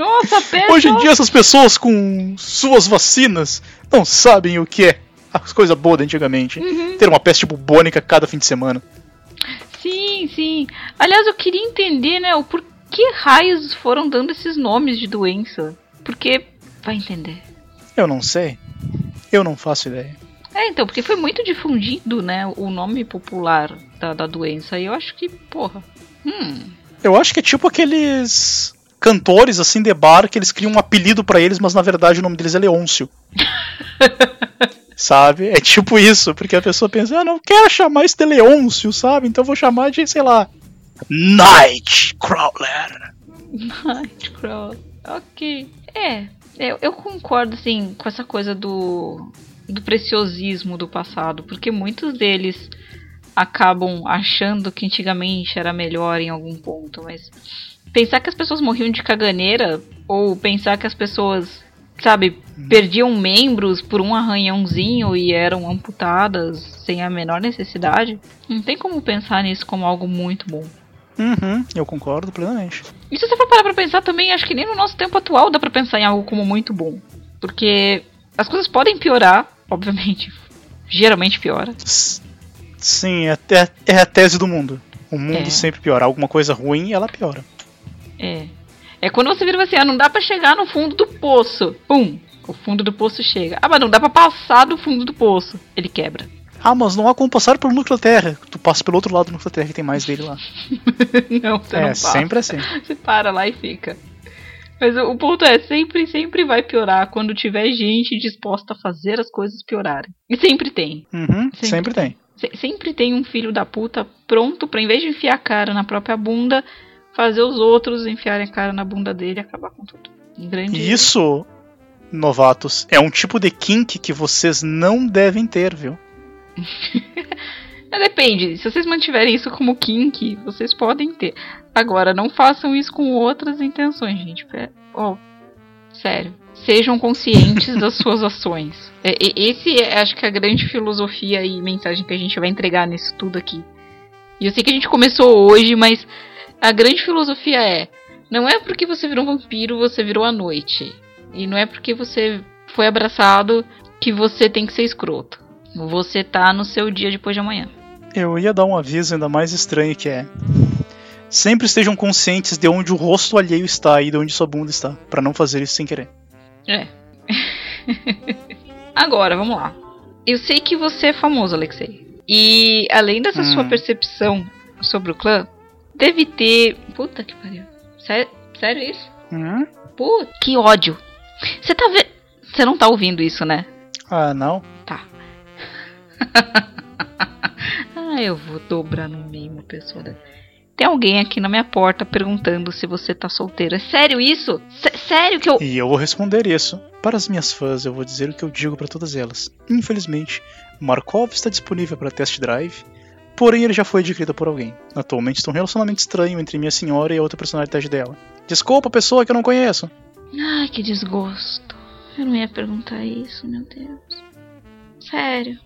Nossa, peste. Hoje em dia essas pessoas com suas vacinas não sabem o que é as coisas boas de antigamente. Uhum. Ter uma peste bubônica cada fim de semana. Sim, sim. Aliás, eu queria entender, né, o por que raios foram dando esses nomes de doença. Porque. Vai entender. Eu não sei. Eu não faço ideia. É, então, porque foi muito difundido, né, o nome popular da, da doença. E eu acho que, porra. Hum. Eu acho que é tipo aqueles cantores assim de bar que eles criam um apelido pra eles, mas na verdade o nome deles é Leôncio. sabe? É tipo isso, porque a pessoa pensa, ah, não quero chamar esse de Leôncio, sabe? Então eu vou chamar de, sei lá, Nightcrawler. Nightcrawler. Ok. É, eu, eu concordo, assim, com essa coisa do, do preciosismo do passado, porque muitos deles acabam achando que antigamente era melhor em algum ponto, mas pensar que as pessoas morriam de caganeira, ou pensar que as pessoas, sabe, perdiam membros por um arranhãozinho e eram amputadas sem a menor necessidade, não tem como pensar nisso como algo muito bom. Uhum, eu concordo plenamente. E se você for parar pra pensar também, acho que nem no nosso tempo atual dá pra pensar em algo como muito bom. Porque as coisas podem piorar, obviamente. Geralmente piora. Sim, é, é, é a tese do mundo. O mundo É. sempre piora. Alguma coisa ruim, ela piora. É. É quando você vira assim, ah, não dá pra chegar no fundo do poço. Pum! O fundo do poço chega. Ah, mas não dá pra passar do fundo do poço. Ele quebra. Ah, mas não há como passar pelo núcleo da Terra. Tu passa pelo outro lado do núcleo da Terra que tem mais dele lá. não, você é, não passa. sempre assim. Você para lá e fica. Mas o, ponto é, sempre, sempre vai piorar quando tiver gente disposta a fazer as coisas piorarem. E sempre tem. Uhum, Sempre sempre, tem. Se- sempre tem um filho da puta pronto pra, em vez de enfiar a cara na própria bunda, fazer os outros enfiarem a cara na bunda dele e acabar com tudo. Um grande. Isso, novatos, é um tipo de kink que vocês não devem ter, viu? Mas depende. Se vocês mantiverem isso como kink, vocês podem ter. Agora, não façam isso com outras intenções, gente. É- Ó, sério. Sejam conscientes das suas ações. É, esse é, acho que, a grande filosofia e mensagem que a gente vai entregar nisso tudo aqui. E eu sei que a gente começou hoje, mas a grande filosofia é: não é porque você virou um vampiro, você virou a noite. E não é porque você foi abraçado que você tem que ser escroto. Você tá no seu dia depois de amanhã. Eu ia dar um aviso ainda mais estranho que é. Sempre estejam conscientes de onde o rosto alheio está e de onde sua bunda está, Pra não fazer isso sem querer. É. Agora, vamos lá. Eu sei que você é famoso, Alexei. E além dessa Hum. sua percepção sobre o clã, deve ter. Puta que pariu. Sé- Sério isso? Hum? Pô, que ódio. Você tá vendo. Você não tá ouvindo isso, né? Ah, não? Tá. ah, eu vou dobrar no meio uma pessoa. Tem alguém aqui na minha porta perguntando se você tá solteiro. É sério isso? Sé- sério que eu. E eu vou responder isso. Para as minhas fãs, eu vou dizer o que eu digo para todas elas. Infelizmente, Markov está disponível para test drive, porém ele já foi adquirido por alguém. Atualmente está um relacionamento estranho entre minha senhora e a outra personalidade dela. Desculpa, pessoa que eu não conheço. Ai, que desgosto. Eu não ia perguntar isso, meu Deus. Sério.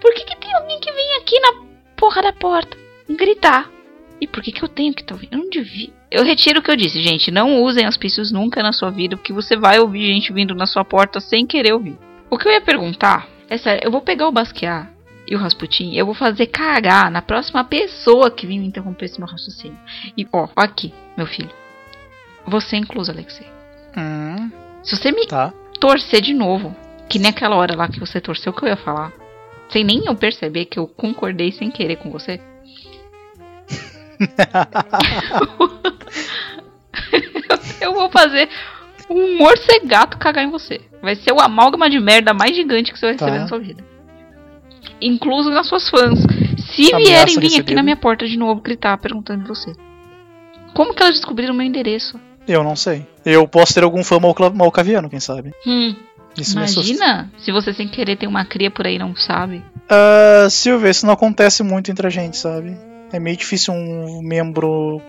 Por que, que tem alguém que vem aqui na porra da porta gritar? E por que, que eu tenho que estar tá ouvindo? Eu não devia. Eu retiro o que eu disse, gente. Não usem auspícios nunca na sua vida, porque você vai ouvir gente vindo na sua porta sem querer ouvir. O que eu ia perguntar é sério, eu vou pegar o Basquiat e o Rasputin, eu vou fazer cagar na próxima pessoa que vir me interromper esse meu raciocínio. E ó, aqui, meu filho. Você incluso, Alexei. Hum, Se você me tá. torcer de novo, que nem aquela hora lá que você torceu que eu ia falar, sem nem eu perceber que eu concordei sem querer com você. eu vou fazer um morcegato cagar em você. Vai ser o amálgama de merda mais gigante que você vai receber Tá. na sua vida. Incluso nas suas fãs. Se vierem vir aqui na minha porta de novo gritar perguntando de você. Como que elas descobriram meu endereço? Eu não sei. Eu posso ter algum fã malcaviano, quem sabe. Hum, Isso imagina se você sem querer tem uma cria por aí e não sabe. Ah, Silvia, isso não acontece muito entre a gente, sabe? É meio difícil um membro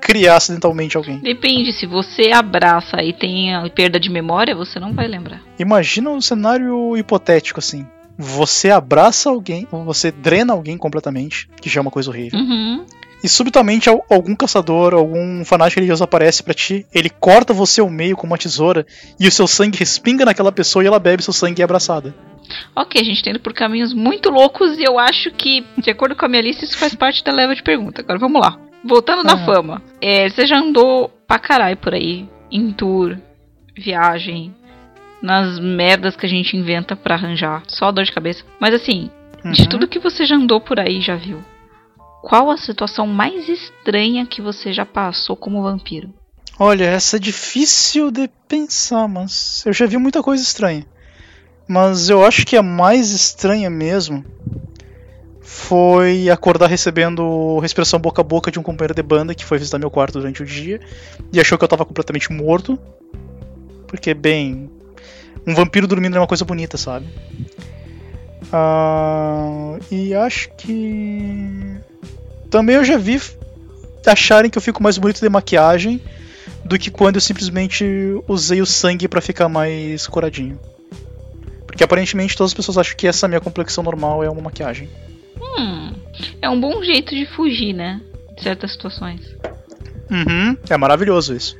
criar acidentalmente alguém. Depende, se você abraça e tem a perda de memória, você não vai lembrar. Imagina um cenário hipotético assim. Você abraça alguém, ou você drena alguém completamente, que já é uma coisa horrível. Uhum. E subitamente al- algum caçador, algum fanático religioso aparece pra ti, ele corta você ao meio com uma tesoura e o seu sangue respinga naquela pessoa e ela bebe seu sangue e é abraçada. Ok, a gente tá indo por caminhos muito loucos e eu acho que, de acordo com a minha lista, isso faz parte da leva de pergunta. Agora vamos lá. Voltando na Aham. fama. É, você já andou pra caralho por aí, em tour, viagem, nas merdas que a gente inventa pra arranjar. Só dor de cabeça. Mas assim, de Uhum. tudo que você já andou por aí, já viu, qual a situação mais estranha que você já passou como vampiro? Olha, essa é difícil de pensar, mas eu já vi muita coisa estranha. Mas eu acho que a mais estranha mesmo foi acordar recebendo respiração boca a boca de um companheiro de banda que foi visitar meu quarto durante o dia e achou que eu tava completamente morto. Porque, bem, um vampiro dormindo é uma coisa bonita, sabe? Ah, e acho que. Também eu já vi acharem que eu fico mais bonito de maquiagem do que quando eu simplesmente usei o sangue pra ficar mais curadinho. Porque aparentemente todas as pessoas acham que essa minha complexão normal é uma maquiagem. Hum, é um bom jeito de fugir, né? De certas situações. Uhum, é maravilhoso isso.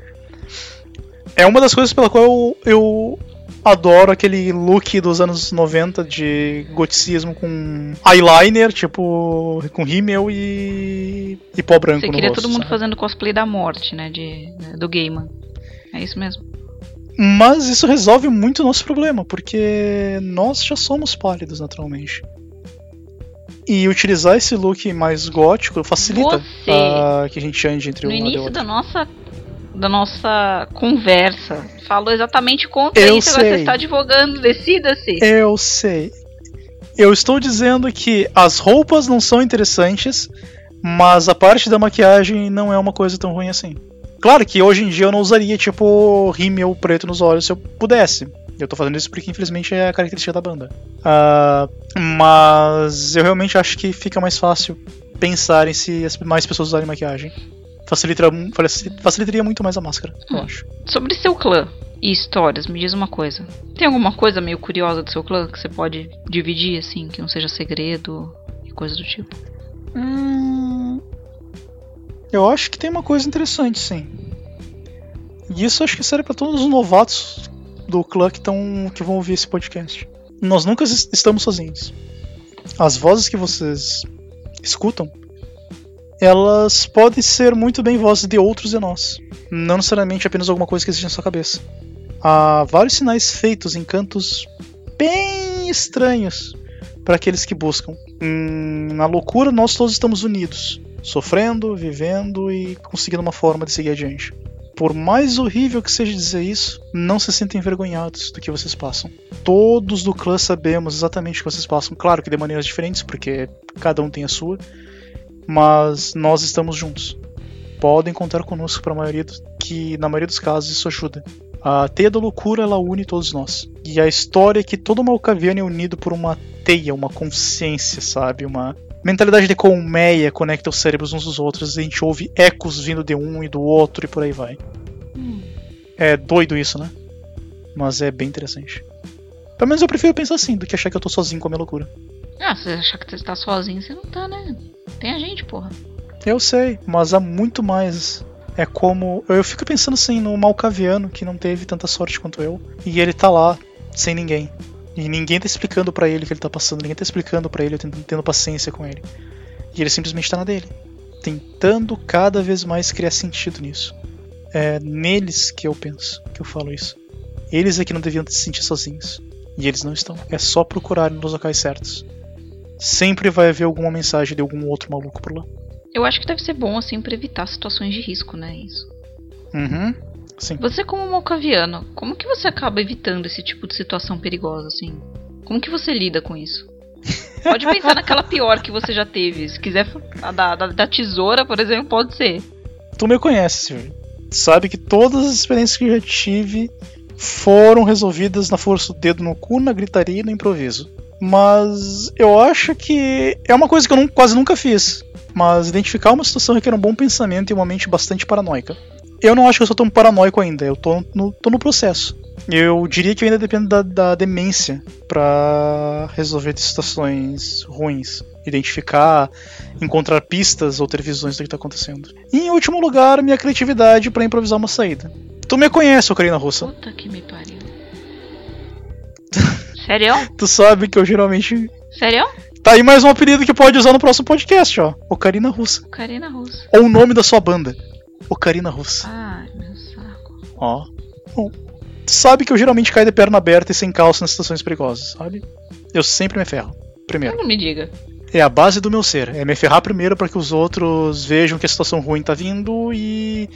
É uma das coisas pela qual eu, eu adoro aquele look dos anos 90 de goticismo com eyeliner, tipo, com rímel e, e pó branco Você no queria rosto, todo mundo sabe? fazendo cosplay da morte, né? De, do Gaiman. É isso mesmo. Mas isso resolve muito o nosso problema, porque nós já somos pálidos naturalmente. E utilizar esse look mais gótico facilita Você, ah, que a gente ande entre No um e início da nossa, da nossa conversa, falou exatamente contra Eu isso. Sei. você está advogando. Decida-se. Eu sei. Eu estou dizendo que as roupas não são interessantes, mas a parte da maquiagem não é uma coisa tão ruim assim. Claro que hoje em dia eu não usaria, tipo, rímel preto nos olhos se eu pudesse. Eu tô fazendo isso porque infelizmente é a característica da banda. Ah, mas eu realmente acho que fica mais fácil pensar em se as mais pessoas usarem maquiagem. Facilita, facilitaria muito mais a máscara, eu Hum. acho. Sobre seu clã e histórias, me diz uma coisa. Tem alguma coisa meio curiosa do seu clã que você pode dividir, assim, que não seja segredo e coisa do tipo? Hum, eu acho que tem uma coisa interessante, sim. E isso acho que serve para todos os novatos do clã que, tão, que vão ouvir esse podcast. Nós nunca es- estamos sozinhos. As vozes que vocês escutam, elas podem ser muito bem vozes de outros de nós. Não necessariamente apenas alguma coisa que existe na sua cabeça. Há vários sinais feitos em cantos bem estranhos para aqueles que buscam. Hum, na loucura, nós todos estamos unidos, sofrendo, vivendo e conseguindo uma forma de seguir adiante. Por mais horrível que seja dizer isso, não se sentem envergonhados do que vocês passam. Todos do clã sabemos exatamente o que vocês passam, claro que de maneiras diferentes, porque cada um tem a sua, mas nós estamos juntos. Podem contar conosco para a maioria dos, que na maioria dos casos isso ajuda. A teia da loucura ela une todos nós. E a história é que todo Malkaviano é unido por uma teia, uma consciência, sabe? Uma mentalidade de colmeia conecta os cérebros uns dos outros. E a gente ouve ecos vindo de um e do outro e por aí vai. Hum. É doido isso, né? Mas é bem interessante. Pelo menos eu prefiro pensar assim do que achar que eu tô sozinho com a minha loucura. Ah, você achar que você tá sozinho, você não tá, né? Tem a gente, porra. Eu sei, mas há muito mais. É como. Eu fico pensando assim no Malcaviano, que não teve tanta sorte quanto eu. E ele tá lá, sem ninguém. E ninguém tá explicando para ele o que ele tá passando, ninguém tá explicando para ele, tendo, tendo paciência com ele. E ele simplesmente tá na dele. Tentando cada vez mais criar sentido nisso. É neles que eu penso, que eu falo isso. Eles é que não deviam se sentir sozinhos. E eles não estão. É só procurar nos locais certos. Sempre vai haver alguma mensagem de algum outro maluco por lá. Eu acho que deve ser bom, assim, pra evitar situações de risco, né? Isso. Uhum. Sim. Você, como malcaviano, como que você acaba evitando esse tipo de situação perigosa, assim? Como que você lida com isso? Pode pensar naquela pior que você já teve. Se quiser, a da, da, da tesoura, por exemplo, pode ser. Tu me conhece. Sabe que todas as experiências que eu já tive foram resolvidas na força do dedo no cu, na gritaria e no improviso. Mas eu acho que é uma coisa que eu não, quase nunca fiz. Mas identificar uma situação requer um bom pensamento e uma mente bastante paranoica. Eu não acho que eu sou tão paranoico ainda, eu tô no, tô no processo. Eu diria que eu ainda dependo da, da demência para resolver situações ruins. Identificar, encontrar pistas ou ter visões do que tá acontecendo. E em último lugar, minha criatividade para improvisar uma saída. Tu me conhece, Ocarina Russa. Puta que me pariu. Sério? Tu sabe que eu geralmente. Sério? Tá aí mais um apelido que pode usar no próximo podcast, ó. Ocarina Russa. Ocarina Russa. Ou o nome da sua banda. Ocarina Russa. Ai, meu saco. Ó. Bom, tu sabe que eu geralmente caio de perna aberta e sem calça nas situações perigosas, sabe? Eu sempre me ferro. Primeiro. Não me diga. É a base do meu ser. É me ferrar primeiro para que os outros vejam que a situação ruim tá vindo e.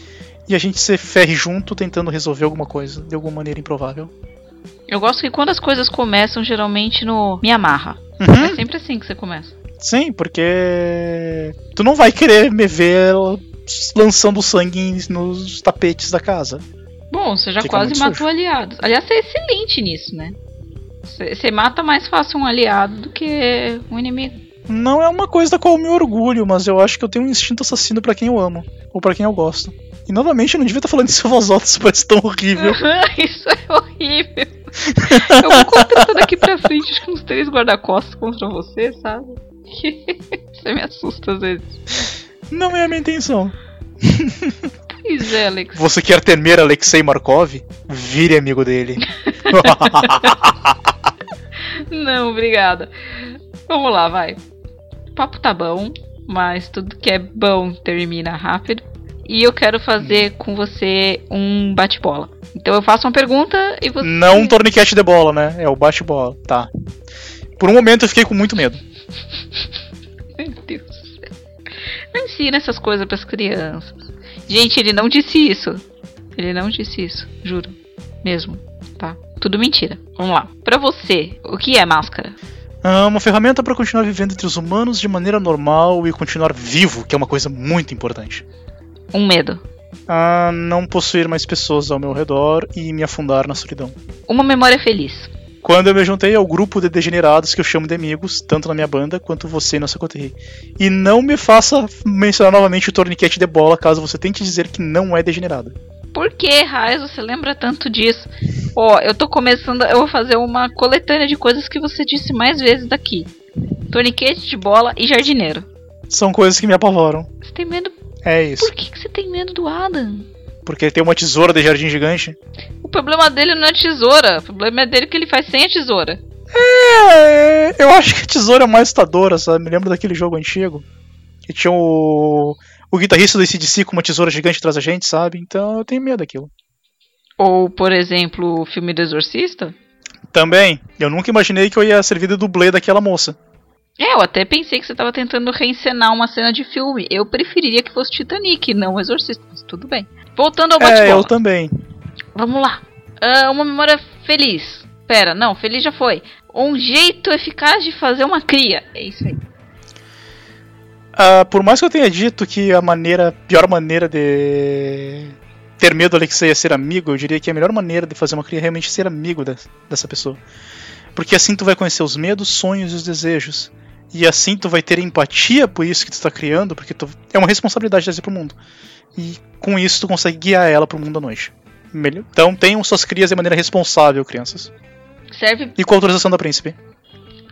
E a gente se ferre junto tentando resolver alguma coisa, de alguma maneira improvável. Eu gosto que quando as coisas começam, geralmente no me amarra. Uhum. É sempre assim que você começa. Sim, porque. Tu não vai querer me ver lançando sangue nos tapetes da casa. Bom, você já Fica quase matou sujo. aliados. Aliás, você é excelente nisso, né? Você mata mais fácil um aliado do que um inimigo. Não é uma coisa da qual eu me orgulho, mas eu acho que eu tenho um instinto assassino pra quem eu amo. Ou pra quem eu gosto. E novamente, eu não devia estar falando isso em voz alta, isso parece tão horrível. Isso é horrível. Eu vou contratar daqui pra frente acho que uns três guarda-costas contra você, sabe? Você me assusta às vezes. Não é a minha intenção. Pois é, Alex. Você quer temer Alexei Markov? Vire amigo dele. Não, obrigada. Vamos lá, vai. O papo tá bom, mas tudo que é bom termina rápido. E eu quero fazer com você um bate-bola. Então eu faço uma pergunta e você. Não um torniquete de bola, né? É o bate-bola. Tá. Por um momento eu fiquei com muito medo. Meu Deus do céu. Não ensina essas coisas pras crianças. Gente, ele não disse isso. Ele não disse isso, juro. Mesmo, tá? Tudo mentira. Vamos lá. Pra você, o que é máscara? Ah, uma ferramenta para continuar vivendo entre os humanos de maneira normal e continuar vivo, que é uma coisa muito importante. Um medo. Ah, não possuir mais pessoas ao meu redor e me afundar na solidão. Uma memória feliz. Quando eu me juntei ao grupo de degenerados que eu chamo de amigos, tanto na minha banda quanto você na Socoterri. E não me faça mencionar novamente o torniquete de bola caso você tente dizer que não é degenerado. Por que, Raiz, você lembra tanto disso? Ó, eu tô começando. Eu vou fazer uma coletânea de coisas que você disse mais vezes daqui: torniquete de bola e jardineiro. São coisas que me apavoram. Você tem medo? É isso. Por que, que você tem medo do Adam? Porque ele tem uma tesoura de jardim gigante. O problema dele não é tesoura. O problema é dele que ele faz sem a tesoura. É, eu acho que a tesoura é mais assustadora, sabe? Me lembro daquele jogo antigo. Que tinha o, o guitarrista do ACDC com uma tesoura gigante atrás da gente, sabe? Então eu tenho medo daquilo. Ou, por exemplo, o filme do Exorcista. Também, eu nunca imaginei que eu ia servir de dublê daquela moça. É, eu até pensei que você tava tentando reencenar uma cena de filme. Eu preferiria que fosse Titanic, não o Exorcista, mas tudo bem. Voltando ao É, bate-bola. eu também. Vamos lá. Ah, uma memória feliz. Pera, não, feliz já foi. Um jeito eficaz de fazer uma cria. É isso aí. Ah, por mais que eu tenha dito que a maneira, pior maneira de ter medo do Alexei é ser amigo, eu diria que a melhor maneira de fazer uma cria é realmente ser amigo des- dessa pessoa. Porque assim tu vai conhecer os medos, sonhos e os desejos. E assim tu vai ter empatia por isso que tu está criando, porque tu, é uma responsabilidade trazer pro mundo. E com isso tu consegue guiar ela pro mundo à noite. Melhor. Então tenham suas crias de maneira responsável, crianças. Serve. E com a autorização da príncipe.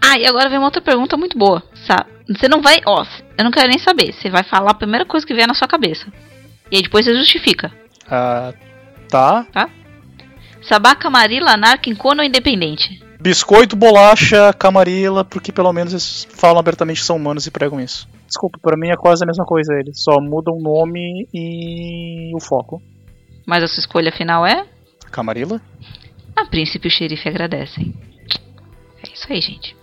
Ah, e agora vem uma outra pergunta muito boa. Sabe? Você não vai. Ó, eu não quero nem saber. Você vai falar a primeira coisa que vier na sua cabeça. E aí depois você justifica. Ah, tá. Sabá, Camarilla, Anarca, Incono ou Independente? Biscoito, bolacha, camarila, porque pelo menos eles falam abertamente que são humanos e pregam isso. Desculpa, pra mim é quase a mesma coisa eles. Só mudam o nome e o foco. Mas a sua escolha final é? Camarila? A príncipe e o xerife agradecem. É isso aí, gente.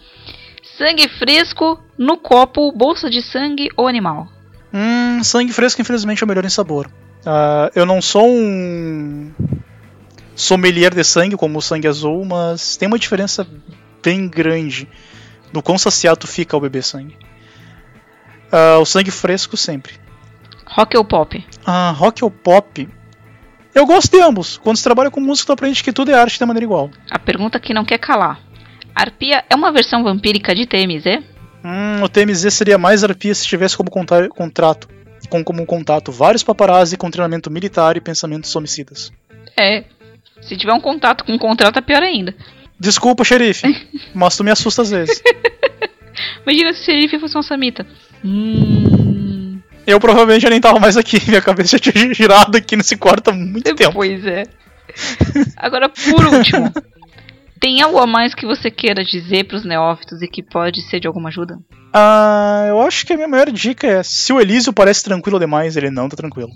Sangue fresco no copo, bolsa de sangue ou animal? Hum, sangue fresco infelizmente é o melhor em sabor. Ah, eu não sou um sommelier de sangue como o sangue azul, mas tem uma diferença bem grande do quão saciado fica ao beber sangue. Ah, o sangue fresco sempre. Rock ou pop? Ah, rock ou pop? Eu gosto de ambos. Quando você trabalha com música, tu aprende que tudo é arte de maneira igual. A pergunta que não quer calar. Arpia é uma versão vampírica de TMZ? Hum, o TMZ seria mais arpia se tivesse como contrato, com como contato vários paparazzi com treinamento militar e pensamentos homicidas. É. Se tiver um contato com um contrato, é pior ainda. Desculpa, xerife, mas tu me assusta às vezes. Imagina se o xerife fosse uma samita. Hum. Eu provavelmente já nem tava mais aqui, minha cabeça já tinha girado aqui nesse quarto há muito tempo. Pois é. Agora, por último, tem algo a mais que você queira dizer pros neófitos e que pode ser de alguma ajuda? Ah, eu acho que a minha maior dica é: se o Elísio parece tranquilo demais, ele não tá tranquilo.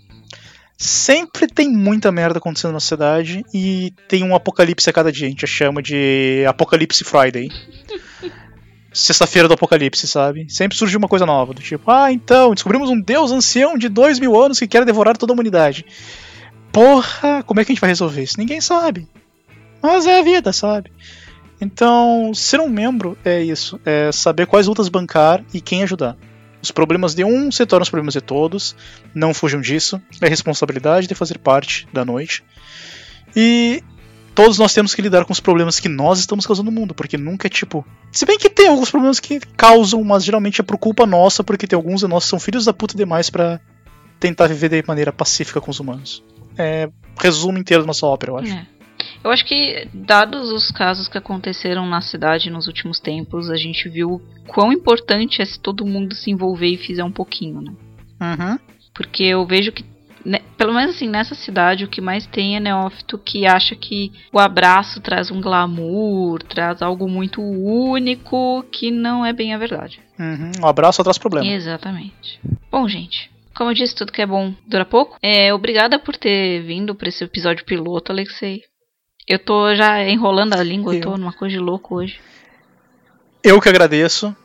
Sempre tem muita merda acontecendo na cidade e tem um apocalipse a cada dia. A gente chama de Apocalipse Friday. Sexta-feira do apocalipse, sabe? Sempre surge uma coisa nova, do tipo, ah, então, descobrimos um deus ancião de dois mil anos que quer devorar toda a humanidade. Porra, como é que a gente vai resolver isso? Ninguém sabe. Mas é a vida, sabe? Então, ser um membro é isso, é saber quais lutas bancar e quem ajudar. Os problemas de um se tornam os problemas de todos, não fujam disso, é responsabilidade de fazer parte da noite. E todos nós temos que lidar com os problemas que nós estamos causando no mundo, porque nunca é tipo. Se bem que tem alguns problemas que causam, mas geralmente é por culpa nossa, porque tem alguns de nós que são filhos da puta demais pra tentar viver de maneira pacífica com os humanos. É resumo inteiro da nossa ópera, eu acho. É. Eu acho que, dados os casos que aconteceram na cidade nos últimos tempos, a gente viu quão importante é se todo mundo se envolver e fizer um pouquinho, né? Uhum. Porque eu vejo que, né, pelo menos assim, nessa cidade, o que mais tem é neófito que acha que o abraço traz um glamour, traz algo muito único, que não é bem a verdade. Uhum. Um abraço atrás problema. Exatamente. Bom, gente. Como eu disse, tudo que é bom dura pouco. É, obrigada por ter vindo para esse episódio piloto, Alexei. Eu tô já enrolando a língua, eu tô numa coisa de louco hoje. Eu que agradeço.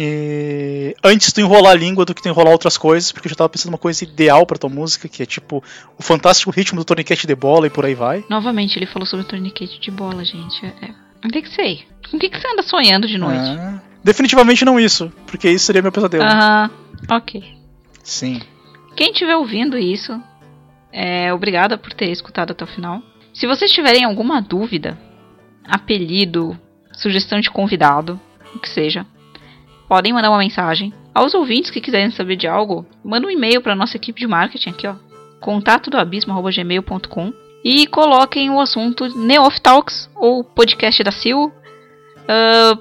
E antes tu enrolar a língua do que tu enrolar outras coisas, porque eu já tava pensando uma coisa ideal pra tua música, que é tipo o fantástico ritmo do torniquete de bola e por aí vai. Novamente, ele falou sobre torniquete de bola, gente. É, não tem que sei. Com o que, que você anda sonhando de noite? Ah, definitivamente não isso, porque isso seria meu pesadelo. Aham, ok. Sim. Quem estiver ouvindo isso, é, obrigada por ter escutado até o final. Se vocês tiverem alguma dúvida, apelido, sugestão de convidado, o que seja, podem mandar uma mensagem. Aos ouvintes que quiserem saber de algo, manda um e-mail para nossa equipe de marketing aqui, ó. Contato do abismo@gmail.com e coloquem o assunto Neof Talks ou podcast da Sil. Ah,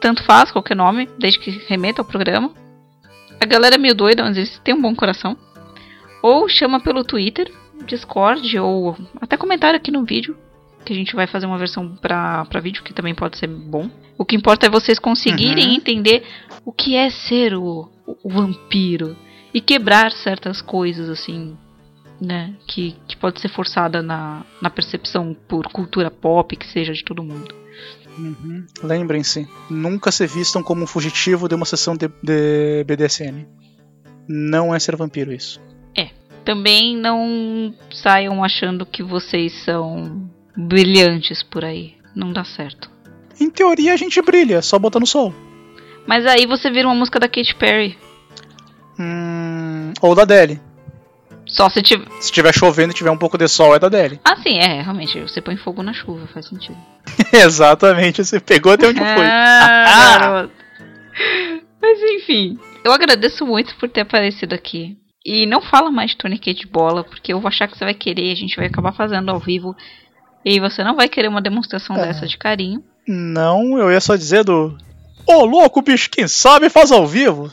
tanto faz, qualquer nome, desde que remeta ao programa. A galera é meio doida, mas eles têm um bom coração. Ou chama pelo Twitter, Discord, ou até comentário aqui no vídeo. Que a gente vai fazer uma versão pra, pra vídeo, que também pode ser bom. O que importa é vocês conseguirem Uhum. entender o que é ser o, o vampiro. E quebrar certas coisas, assim, né? Que, que pode ser forçada na, na percepção por cultura pop, que seja de todo mundo. Uhum. Lembrem-se, nunca se vistam como um fugitivo de uma sessão de, de BDSM. Não é ser vampiro isso. Também não saiam achando que vocês são brilhantes por aí. Não dá certo. Em teoria a gente brilha, só botar no sol. Mas aí você vira uma música da Katy Perry. Hum, ou da Deli. Só se tiver. Se tiver chovendo e tiver um pouco de sol, é da Deli. Ah, sim, é, realmente. Você põe fogo na chuva, faz sentido. Exatamente, você pegou até onde fui. Ah. Mas enfim, eu agradeço muito por ter aparecido aqui. E não fala mais de tourniquet de bola, porque eu vou achar que você vai querer, a gente vai acabar fazendo ao vivo. E você não vai querer uma demonstração É. dessa de carinho. Não, eu ia só dizer do Ô, louco, bicho, quem sabe faz ao vivo.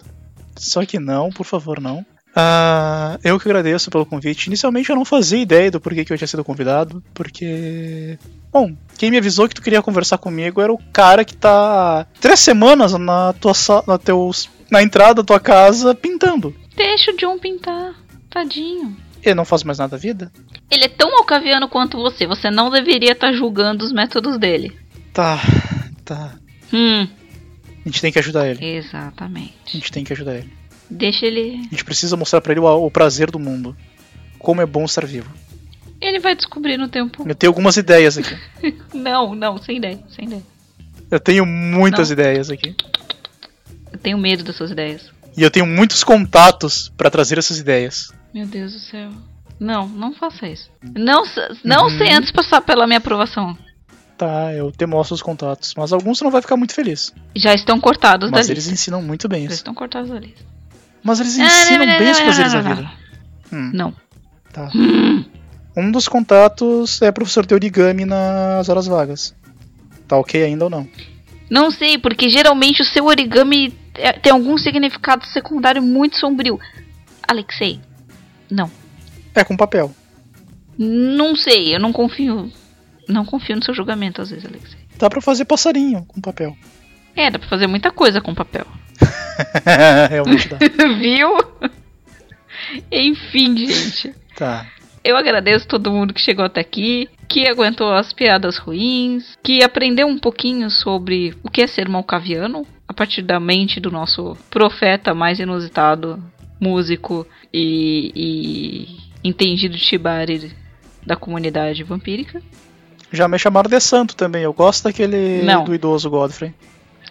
Só que não, por favor, não. Ah, eu que agradeço pelo convite. Inicialmente eu não fazia ideia do porquê que eu tinha sido convidado, porque. Bom, quem me avisou que tu queria conversar comigo era o cara que tá três semanas na tua na, teus, na entrada da tua casa pintando. Deixa o John pintar. Tadinho. Ele não faz mais nada da vida? Ele é tão malcaviano quanto você. Você não deveria estar julgando os métodos dele. Tá, tá. Hum, A gente tem que ajudar ele. A exatamente. gente tem que ajudar ele. Deixa ele. A gente precisa mostrar pra ele o, o prazer do mundo. Como é bom estar vivo. Ele vai descobrir no tempo. Eu tenho algumas ideias aqui. Não, não, sem ideia, sem ideia. Eu tenho muitas Não. ideias aqui. Eu tenho medo das suas ideias. E eu tenho muitos contatos pra trazer essas ideias. Meu Deus do céu. Não, não faça isso. Não, não Uhum. sem antes passar pela minha aprovação. Tá, eu te mostro os contatos. Mas alguns tu não vai ficar muito feliz. Já estão cortados Mas da eles lista. ensinam muito bem Já isso. estão cortados da lista. Mas eles Ah, ensinam não, não, bem os prazeres da não, vida. Hum, Não. tá. Hum. Um dos contatos é professor de origami nas horas vagas. Tá ok ainda ou não? Não sei, porque geralmente o seu origami é- tem algum significado secundário muito sombrio. Alexei, não. É com papel. Não sei, eu não confio. Não confio no seu julgamento às vezes, Alexei. Dá pra fazer passarinho com papel. É, dá pra fazer muita coisa com papel. Realmente dá. Viu? Enfim, gente. Tá. Eu agradeço todo mundo que chegou até aqui, que aguentou as piadas ruins, que aprendeu um pouquinho sobre o que é ser malcaviano, a partir da mente do nosso profeta mais inusitado, músico e, e entendido Shibari da comunidade vampírica. Já me chamaram de santo também. Eu gosto daquele Não. do idoso Godfrey.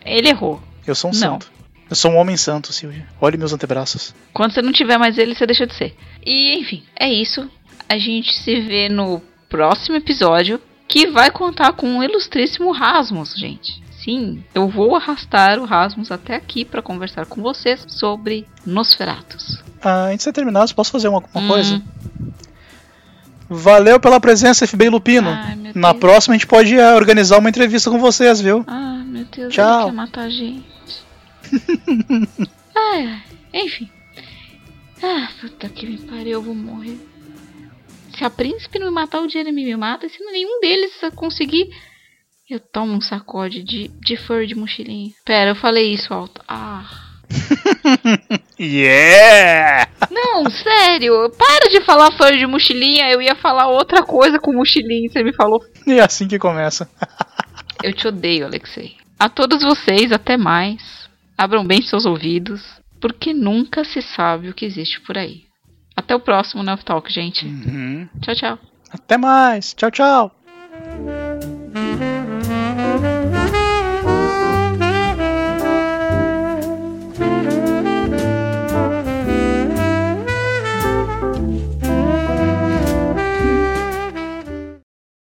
Ele errou. Eu sou um Não. santo. Eu sou um homem santo, Silvia. Olhe meus antebraços. Quando você não tiver mais ele, você deixa de ser. E enfim, é isso. A gente se vê no próximo episódio, que vai contar com o ilustríssimo Rasmus, gente. Sim, eu vou arrastar o Rasmus até aqui para conversar com vocês sobre Nosferatus. Ah, antes de terminar, posso fazer uma, uma Hum. coisa? Valeu pela presença, FBI Lupino. Ai, Na Deus. próxima a gente pode ah, organizar uma entrevista com vocês, viu? Ah, meu Deus, Tchau. ele quer matar a gente. ai, ai, enfim. Ah, puta que me pariu, eu vou morrer. Se a príncipe não me matar, o Jeremy me mata. E se nenhum deles conseguir, eu tomo um sacode de, de fur de mochilinha. Pera, eu falei isso alto. Ah. Yeah! Não, sério, para de falar fur de mochilinha. Eu ia falar outra coisa com mochilinha. Você me falou E é assim que começa. Eu te odeio, Alexei. A todos vocês, até mais. Abram bem seus ouvidos, porque nunca se sabe o que existe por aí. Até o próximo Nelf Talk, gente. Uhum. Tchau, tchau. Até mais. Tchau, tchau.